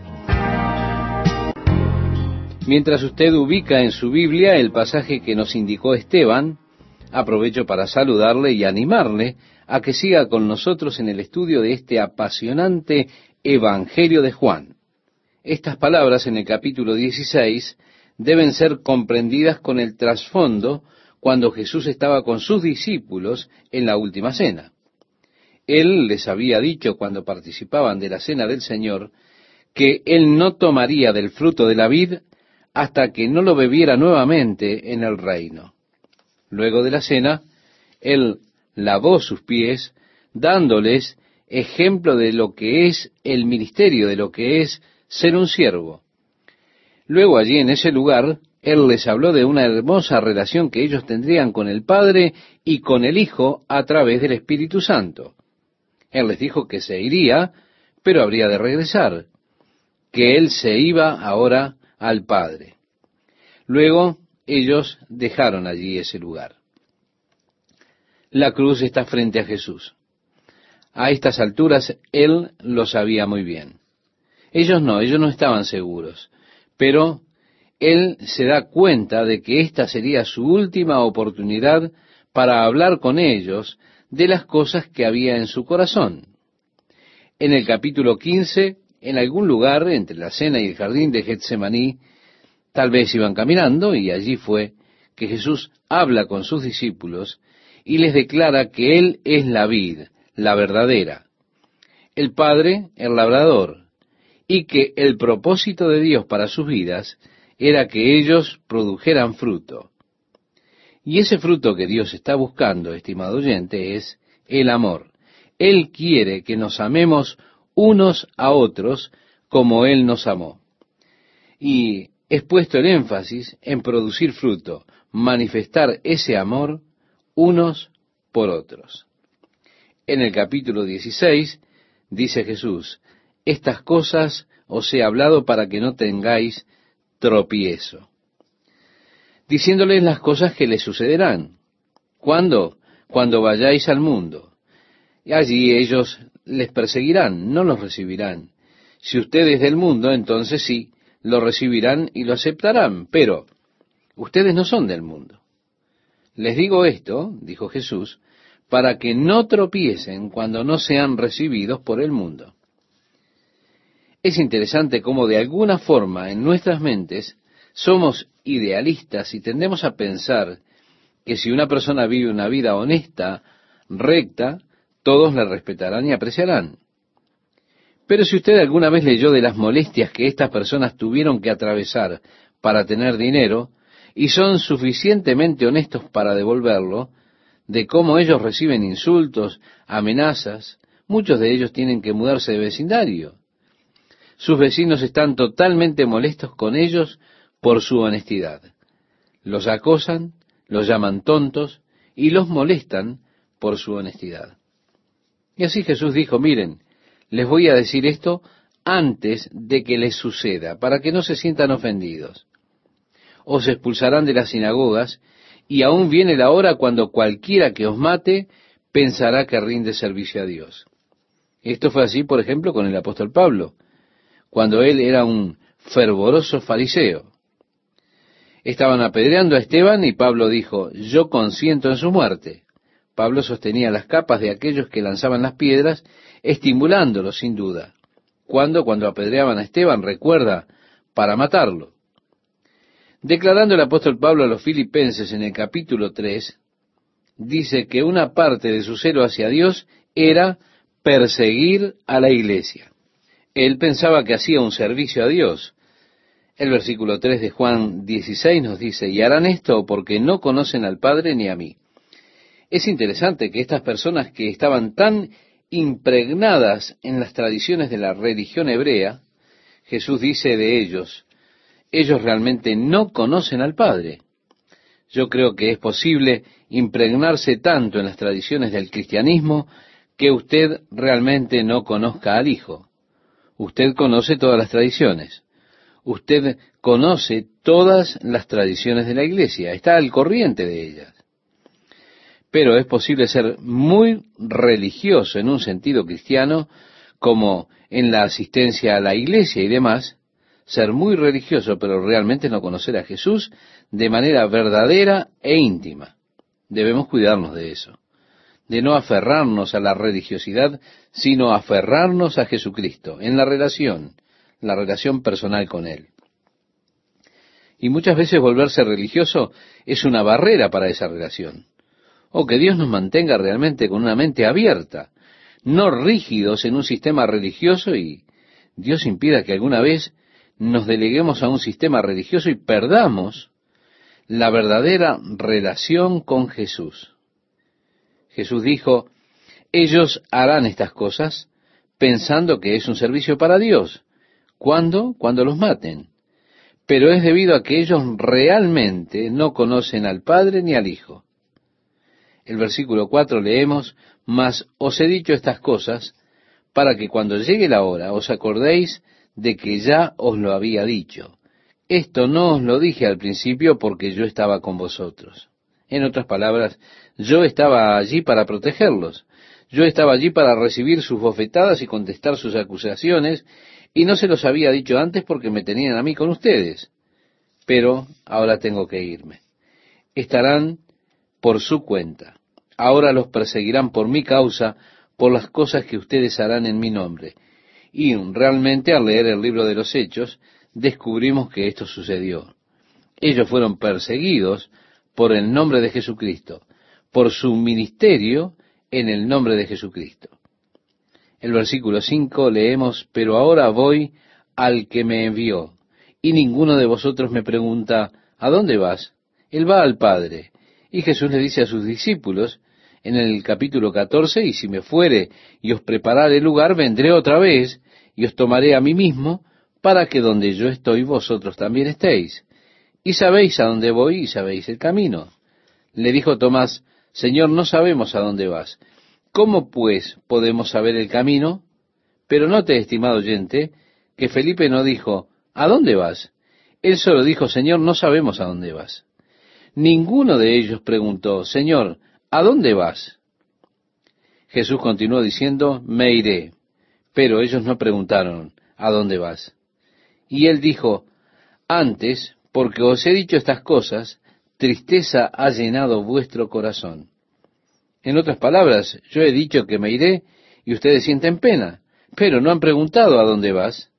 Mientras usted ubica en su Biblia el pasaje que nos indicó Esteban, aprovecho para saludarle y animarle a que siga con nosotros en el estudio de este apasionante Evangelio de Juan. Estas palabras en el capítulo 16 deben ser comprendidas con el trasfondo cuando Jesús estaba con sus discípulos en la última cena. Él les había dicho cuando participaban de la cena del Señor que él no tomaría del fruto de la vid hasta que no lo bebiera nuevamente en el reino. Luego de la cena, él lavó sus pies, dándoles ejemplo de lo que es el ministerio, de lo que es ser un siervo. Luego allí en ese lugar, él les habló de una hermosa relación que ellos tendrían con el Padre y con el Hijo a través del Espíritu Santo. Él les dijo que se iría, pero habría de regresar, que él se iba ahora al Padre. Luego ellos dejaron allí ese lugar. La cruz está frente a Jesús. A estas alturas él lo sabía muy bien. Ellos no, ellos no estaban seguros, pero él se da cuenta de que esta sería su última oportunidad para hablar con ellos de las cosas que había en su corazón. En el capítulo 15 en algún lugar entre la cena y el jardín de Getsemaní, tal vez iban caminando y allí fue que Jesús habla con sus discípulos y les declara que Él es la vid, la verdadera, el Padre, el labrador, y que el propósito de Dios para sus vidas era que ellos produjeran fruto. Y ese fruto que Dios está buscando, estimado oyente, es el amor. Él quiere que nos amemos unos a otros como Él nos amó. Y es puesto el énfasis en producir fruto, manifestar ese amor unos por otros. En el capítulo 16 dice Jesús, estas cosas os he hablado para que no tengáis tropiezo, diciéndoles las cosas que les sucederán. ¿Cuándo? Cuando vayáis al mundo. Y allí ellos les perseguirán, no los recibirán. Si ustedes del mundo, entonces sí, lo recibirán y lo aceptarán, pero ustedes no son del mundo. Les digo esto, dijo Jesús, para que no tropiecen cuando no sean recibidos por el mundo. Es interesante cómo de alguna forma en nuestras mentes somos idealistas y tendemos a pensar que si una persona vive una vida honesta, recta, todos le respetarán y apreciarán. Pero si usted alguna vez leyó de las molestias que estas personas tuvieron que atravesar para tener dinero, y son suficientemente honestos para devolverlo, de cómo ellos reciben insultos, amenazas, muchos de ellos tienen que mudarse de vecindario. Sus vecinos están totalmente molestos con ellos por su honestidad. Los acosan, los llaman tontos y los molestan por su honestidad. Y así Jesús dijo, miren, les voy a decir esto antes de que les suceda, para que no se sientan ofendidos. Os expulsarán de las sinagogas, y aún viene la hora cuando cualquiera que os mate pensará que rinde servicio a Dios. Esto fue así, por ejemplo, con el apóstol Pablo, cuando él era un fervoroso fariseo. Estaban apedreando a Esteban y Pablo dijo, yo consiento en su muerte. Pablo sostenía las capas de aquellos que lanzaban las piedras, estimulándolos sin duda. Cuando, cuando apedreaban a Esteban, recuerda, para matarlo. Declarando el apóstol Pablo a los filipenses en el capítulo 3, dice que una parte de su celo hacia Dios era perseguir a la iglesia. Él pensaba que hacía un servicio a Dios. El versículo 3 de Juan 16 nos dice, y harán esto porque no conocen al Padre ni a mí. Es interesante que estas personas que estaban tan impregnadas en las tradiciones de la religión hebrea, Jesús dice de ellos, ellos realmente no conocen al Padre. Yo creo que es posible impregnarse tanto en las tradiciones del cristianismo que usted realmente no conozca al Hijo. Usted conoce todas las tradiciones. Usted conoce todas las tradiciones de la iglesia, está al corriente de ellas. Pero es posible ser muy religioso en un sentido cristiano, como en la asistencia a la iglesia y demás, ser muy religioso, pero realmente no conocer a Jesús de manera verdadera e íntima. Debemos cuidarnos de eso, de no aferrarnos a la religiosidad, sino aferrarnos a Jesucristo, en la relación, la relación personal con Él. Y muchas veces volverse religioso es una barrera para esa relación. O que Dios nos mantenga realmente con una mente abierta, no rígidos en un sistema religioso y Dios impida que alguna vez nos deleguemos a un sistema religioso y perdamos la verdadera relación con Jesús. Jesús dijo, ellos harán estas cosas pensando que es un servicio para Dios. ¿Cuándo? Cuando los maten. Pero es debido a que ellos realmente no conocen al Padre ni al Hijo. El versículo 4 leemos, Mas os he dicho estas cosas para que cuando llegue la hora os acordéis de que ya os lo había dicho. Esto no os lo dije al principio porque yo estaba con vosotros. En otras palabras, yo estaba allí para protegerlos. Yo estaba allí para recibir sus bofetadas y contestar sus acusaciones, y no se los había dicho antes porque me tenían a mí con ustedes. Pero ahora tengo que irme. Estarán por su cuenta. Ahora los perseguirán por mi causa, por las cosas que ustedes harán en mi nombre. Y realmente al leer el libro de los Hechos, descubrimos que esto sucedió. Ellos fueron perseguidos por el nombre de Jesucristo, por su ministerio en el nombre de Jesucristo. El versículo 5 leemos, pero ahora voy al que me envió, y ninguno de vosotros me pregunta, ¿a dónde vas? Él va al Padre. Y Jesús le dice a sus discípulos en el capítulo 14, y si me fuere y os preparare lugar, vendré otra vez y os tomaré a mí mismo, para que donde yo estoy vosotros también estéis. Y sabéis a dónde voy y sabéis el camino. Le dijo Tomás, Señor, no sabemos a dónde vas. ¿Cómo pues podemos saber el camino? Pero note, estimado oyente, que Felipe no dijo, ¿a dónde vas? Él solo dijo, Señor, no sabemos a dónde vas. Ninguno de ellos preguntó, Señor, ¿a dónde vas? Jesús continuó diciendo, me iré. Pero ellos no preguntaron, ¿a dónde vas? Y él dijo, antes, porque os he dicho estas cosas, tristeza ha llenado vuestro corazón. En otras palabras, yo he dicho que me iré y ustedes sienten pena, pero no han preguntado a dónde vas.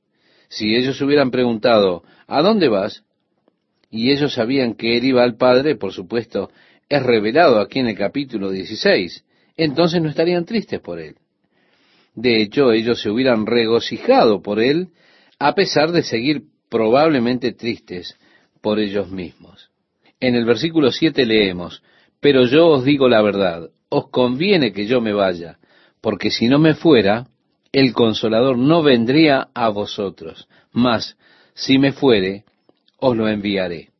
Si ellos hubieran preguntado, ¿a dónde vas? Y ellos sabían que él iba al Padre, por supuesto, es revelado aquí en el capítulo 16, entonces no estarían tristes por él. De hecho, ellos se hubieran regocijado por él a pesar de seguir probablemente tristes por ellos mismos. En el versículo 7 leemos, pero yo os digo la verdad, os conviene que yo me vaya, porque si no me fuera, el consolador no vendría a vosotros, mas si me fuere, os lo enviaré.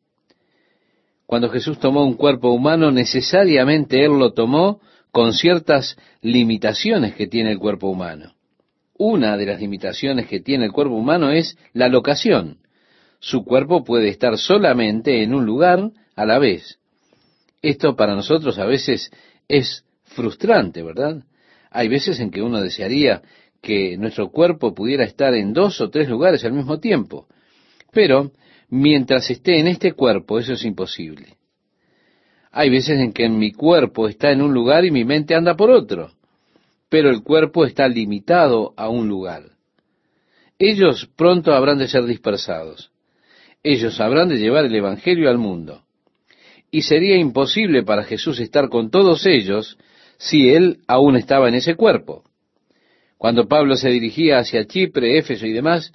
Cuando Jesús tomó un cuerpo humano, necesariamente Él lo tomó con ciertas limitaciones que tiene el cuerpo humano. una de las limitaciones que tiene el cuerpo humano es la locación. Su cuerpo puede estar solamente en un lugar a la vez. Esto para nosotros a veces es frustrante, ¿verdad? Hay veces en que uno desearía que nuestro cuerpo pudiera estar en dos o tres lugares al mismo tiempo. Pero mientras esté en este cuerpo, eso es imposible. Hay veces en que mi cuerpo está en un lugar y mi mente anda por otro, pero el cuerpo está limitado a un lugar. Ellos pronto habrán de ser dispersados. Ellos habrán de llevar el Evangelio al mundo. Y sería imposible para Jesús estar con todos ellos si él aún estaba en ese cuerpo. Cuando Pablo se dirigía hacia Chipre, Éfeso y demás,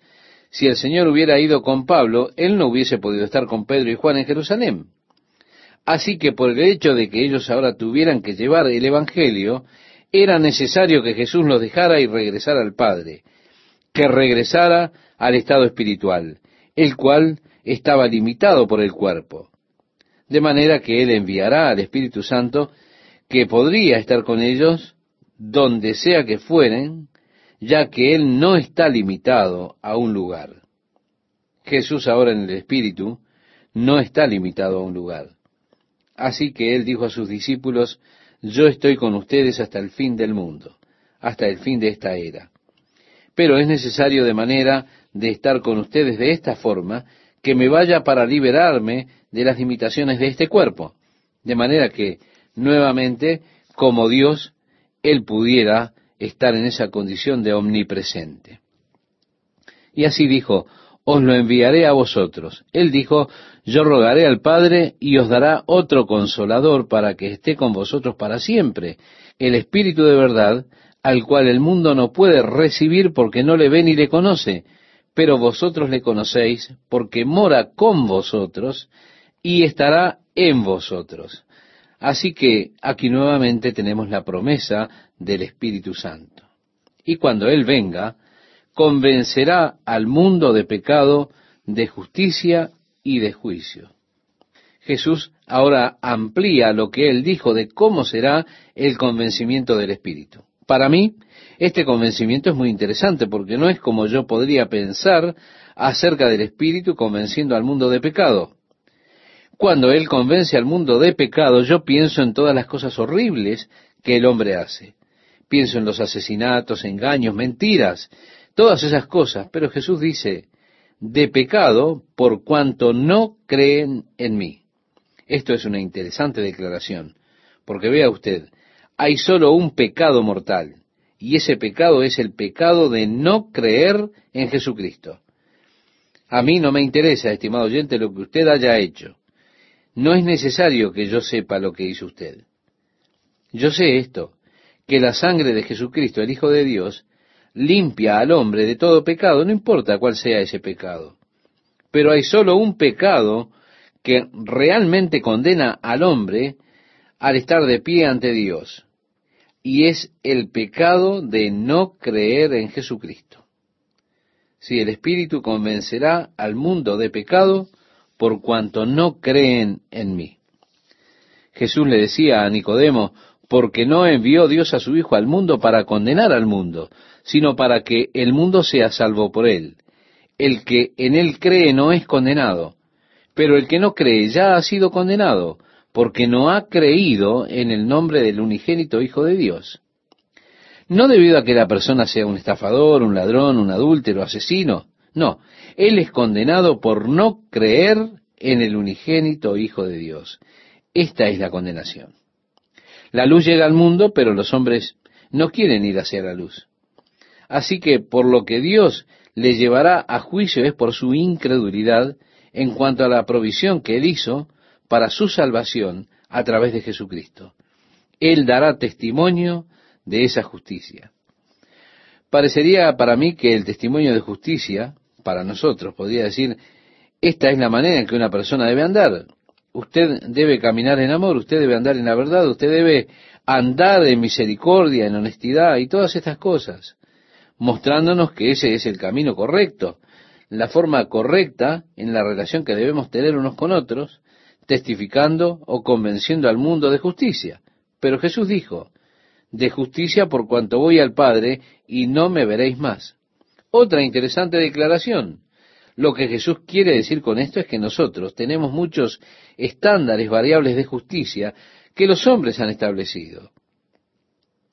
si el Señor hubiera ido con Pablo, él no hubiese podido estar con Pedro y Juan en Jerusalén. Así que por el hecho de que ellos ahora tuvieran que llevar el Evangelio, era necesario que Jesús los dejara y regresara al Padre, que regresara al estado espiritual, el cual estaba limitado por el cuerpo. De manera que Él enviará al Espíritu Santo, que podría estar con ellos donde sea que fueren, ya que Él no está limitado a un lugar. Jesús ahora en el Espíritu no está limitado a un lugar. Así que Él dijo a sus discípulos, yo estoy con ustedes hasta el fin del mundo, hasta el fin de esta era. Pero es necesario de manera de estar con ustedes de esta forma, que me vaya para liberarme de las limitaciones de este cuerpo, de manera que, nuevamente, como Dios, Él pudiera estar en esa condición de omnipresente. Y así dijo, os lo enviaré a vosotros. Él dijo, yo rogaré al Padre y os dará otro consolador para que esté con vosotros para siempre, el Espíritu de verdad, al cual el mundo no puede recibir porque no le ve ni le conoce, pero vosotros le conocéis porque mora con vosotros y estará en vosotros. Así que aquí nuevamente tenemos la promesa del Espíritu Santo. Y cuando Él venga, convencerá al mundo de pecado, de justicia y de juicio. Jesús ahora amplía lo que Él dijo de cómo será el convencimiento del Espíritu. Para mí, este convencimiento es muy interesante porque no es como yo podría pensar acerca del Espíritu convenciendo al mundo de pecado. Cuando Él convence al mundo de pecado, yo pienso en todas las cosas horribles que el hombre hace. Pienso en los asesinatos, engaños, mentiras, todas esas cosas. Pero Jesús dice, de pecado por cuanto no creen en mí. Esto es una interesante declaración, porque vea usted, hay solo un pecado mortal, y ese pecado es el pecado de no creer en Jesucristo. A mí no me interesa, estimado oyente, lo que usted haya hecho. No es necesario que yo sepa lo que hizo usted. Yo sé esto, que la sangre de Jesucristo, el Hijo de Dios, limpia al hombre de todo pecado, no importa cuál sea ese pecado. Pero hay solo un pecado que realmente condena al hombre al estar de pie ante Dios, y es el pecado de no creer en Jesucristo. Si el Espíritu convencerá al mundo de pecado, por cuanto no creen en mí. Jesús le decía a Nicodemo, porque no envió Dios a su Hijo al mundo para condenar al mundo, sino para que el mundo sea salvo por él. El que en él cree no es condenado, pero el que no cree ya ha sido condenado, porque no ha creído en el nombre del unigénito Hijo de Dios. No debido a que la persona sea un estafador, un ladrón, un adúltero, asesino, no, él es condenado por no creer en el unigénito Hijo de Dios. Esta es la condenación. La luz llega al mundo, pero los hombres no quieren ir hacia la luz. Así que por lo que Dios le llevará a juicio es por su incredulidad en cuanto a la provisión que él hizo para su salvación a través de Jesucristo. Él dará testimonio de esa justicia. Parecería para mí que el testimonio de justicia, para nosotros, podría decir, esta es la manera en que una persona debe andar. Usted debe caminar en amor, usted debe andar en la verdad, usted debe andar en misericordia, en honestidad y todas estas cosas, mostrándonos que ese es el camino correcto, la forma correcta en la relación que debemos tener unos con otros, testificando o convenciendo al mundo de justicia. Pero Jesús dijo, de justicia por cuanto voy al Padre y no me veréis más. Otra interesante declaración. Lo que Jesús quiere decir con esto es que nosotros tenemos muchos estándares variables de justicia que los hombres han establecido.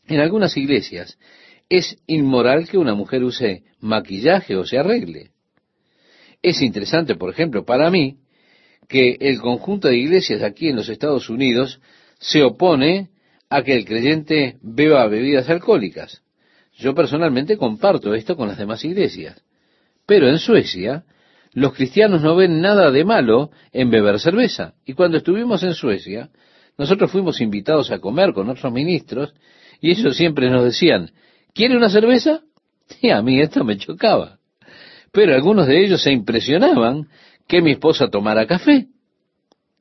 En algunas iglesias es inmoral que una mujer use maquillaje o se arregle. Es interesante, por ejemplo, para mí, que el conjunto de iglesias aquí en los Estados Unidos se opone a que el creyente beba bebidas alcohólicas. Yo personalmente comparto esto con las demás iglesias. Pero en Suecia, los cristianos no ven nada de malo en beber cerveza. Y cuando estuvimos en Suecia, nosotros fuimos invitados a comer con otros ministros y ellos siempre nos decían, ¿quiere una cerveza? Y a mí esto me chocaba. Pero algunos de ellos se impresionaban que mi esposa tomara café.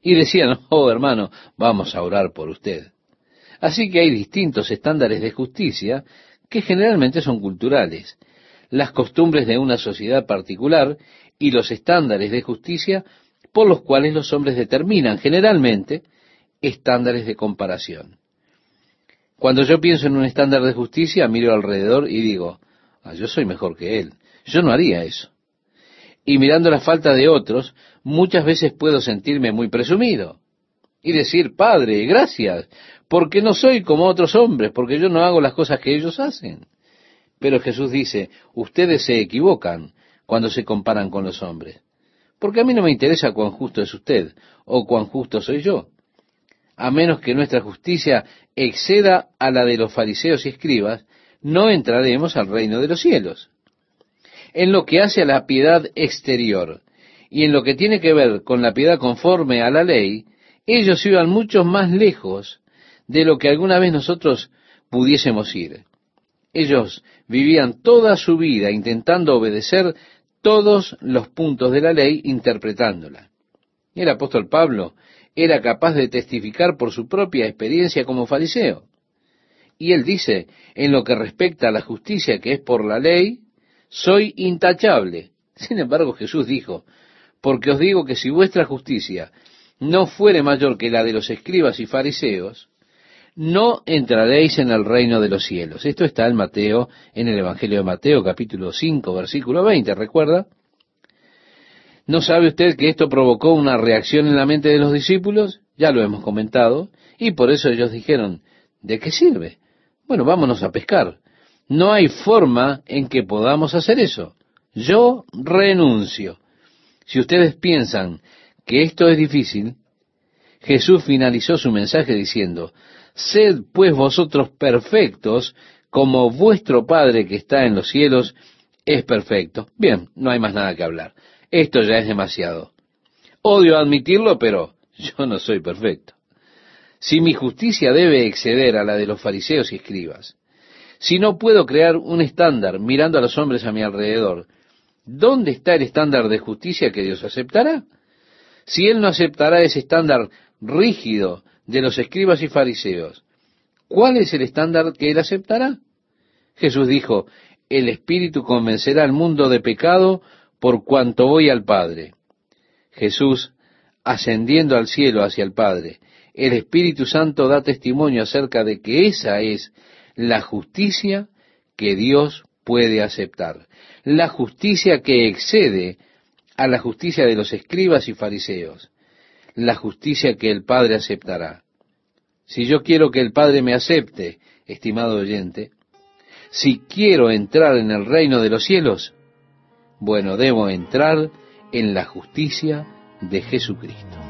Y decían, oh hermano, vamos a orar por usted. Así que hay distintos estándares de justicia que generalmente son culturales. Las costumbres de una sociedad particular y los estándares de justicia por los cuales los hombres determinan generalmente estándares de comparación. Cuando yo pienso en un estándar de justicia, miro alrededor y digo, ah, yo soy mejor que él. Yo no haría eso y mirando la falta de otros, muchas veces puedo sentirme muy presumido y decir, Padre, gracias, porque no soy como otros hombres, porque yo no hago las cosas que ellos hacen. Pero Jesús dice, ustedes se equivocan cuando se comparan con los hombres, porque a mí no me interesa cuán justo es usted o cuán justo soy yo, a menos que nuestra justicia exceda a la de los fariseos y escribas, no entraremos al reino de los cielos en lo que hace a la piedad exterior y en lo que tiene que ver con la piedad conforme a la ley, ellos iban mucho más lejos de lo que alguna vez nosotros pudiésemos ir. Ellos vivían toda su vida intentando obedecer todos los puntos de la ley, interpretándola. El apóstol Pablo era capaz de testificar por su propia experiencia como fariseo. Y él dice, en lo que respecta a la justicia que es por la ley, soy intachable. Sin embargo, Jesús dijo, porque os digo que si vuestra justicia no fuere mayor que la de los escribas y fariseos, no entraréis en el reino de los cielos. Esto está en Mateo, en el Evangelio de Mateo, capítulo 5, versículo 20, ¿recuerda? ¿No sabe usted que esto provocó una reacción en la mente de los discípulos? Ya lo hemos comentado, y por eso ellos dijeron, ¿de qué sirve? Bueno, vámonos a pescar. No hay forma en que podamos hacer eso. Yo renuncio. Si ustedes piensan que esto es difícil, Jesús finalizó su mensaje diciendo, Sed pues vosotros perfectos como vuestro Padre que está en los cielos es perfecto. Bien, no hay más nada que hablar. Esto ya es demasiado. Odio admitirlo, pero yo no soy perfecto. Si mi justicia debe exceder a la de los fariseos y escribas, si no puedo crear un estándar mirando a los hombres a mi alrededor, ¿dónde está el estándar de justicia que Dios aceptará? Si Él no aceptará ese estándar rígido de los escribas y fariseos, ¿cuál es el estándar que Él aceptará? Jesús dijo, el Espíritu convencerá al mundo de pecado por cuanto voy al Padre. Jesús, ascendiendo al cielo hacia el Padre, el Espíritu Santo da testimonio acerca de que esa es la justicia que Dios puede aceptar, la justicia que excede a la justicia de los escribas y fariseos, la justicia que el Padre aceptará. Si yo quiero que el Padre me acepte, estimado oyente, si quiero entrar en el reino de los cielos, bueno, debo entrar en la justicia de Jesucristo.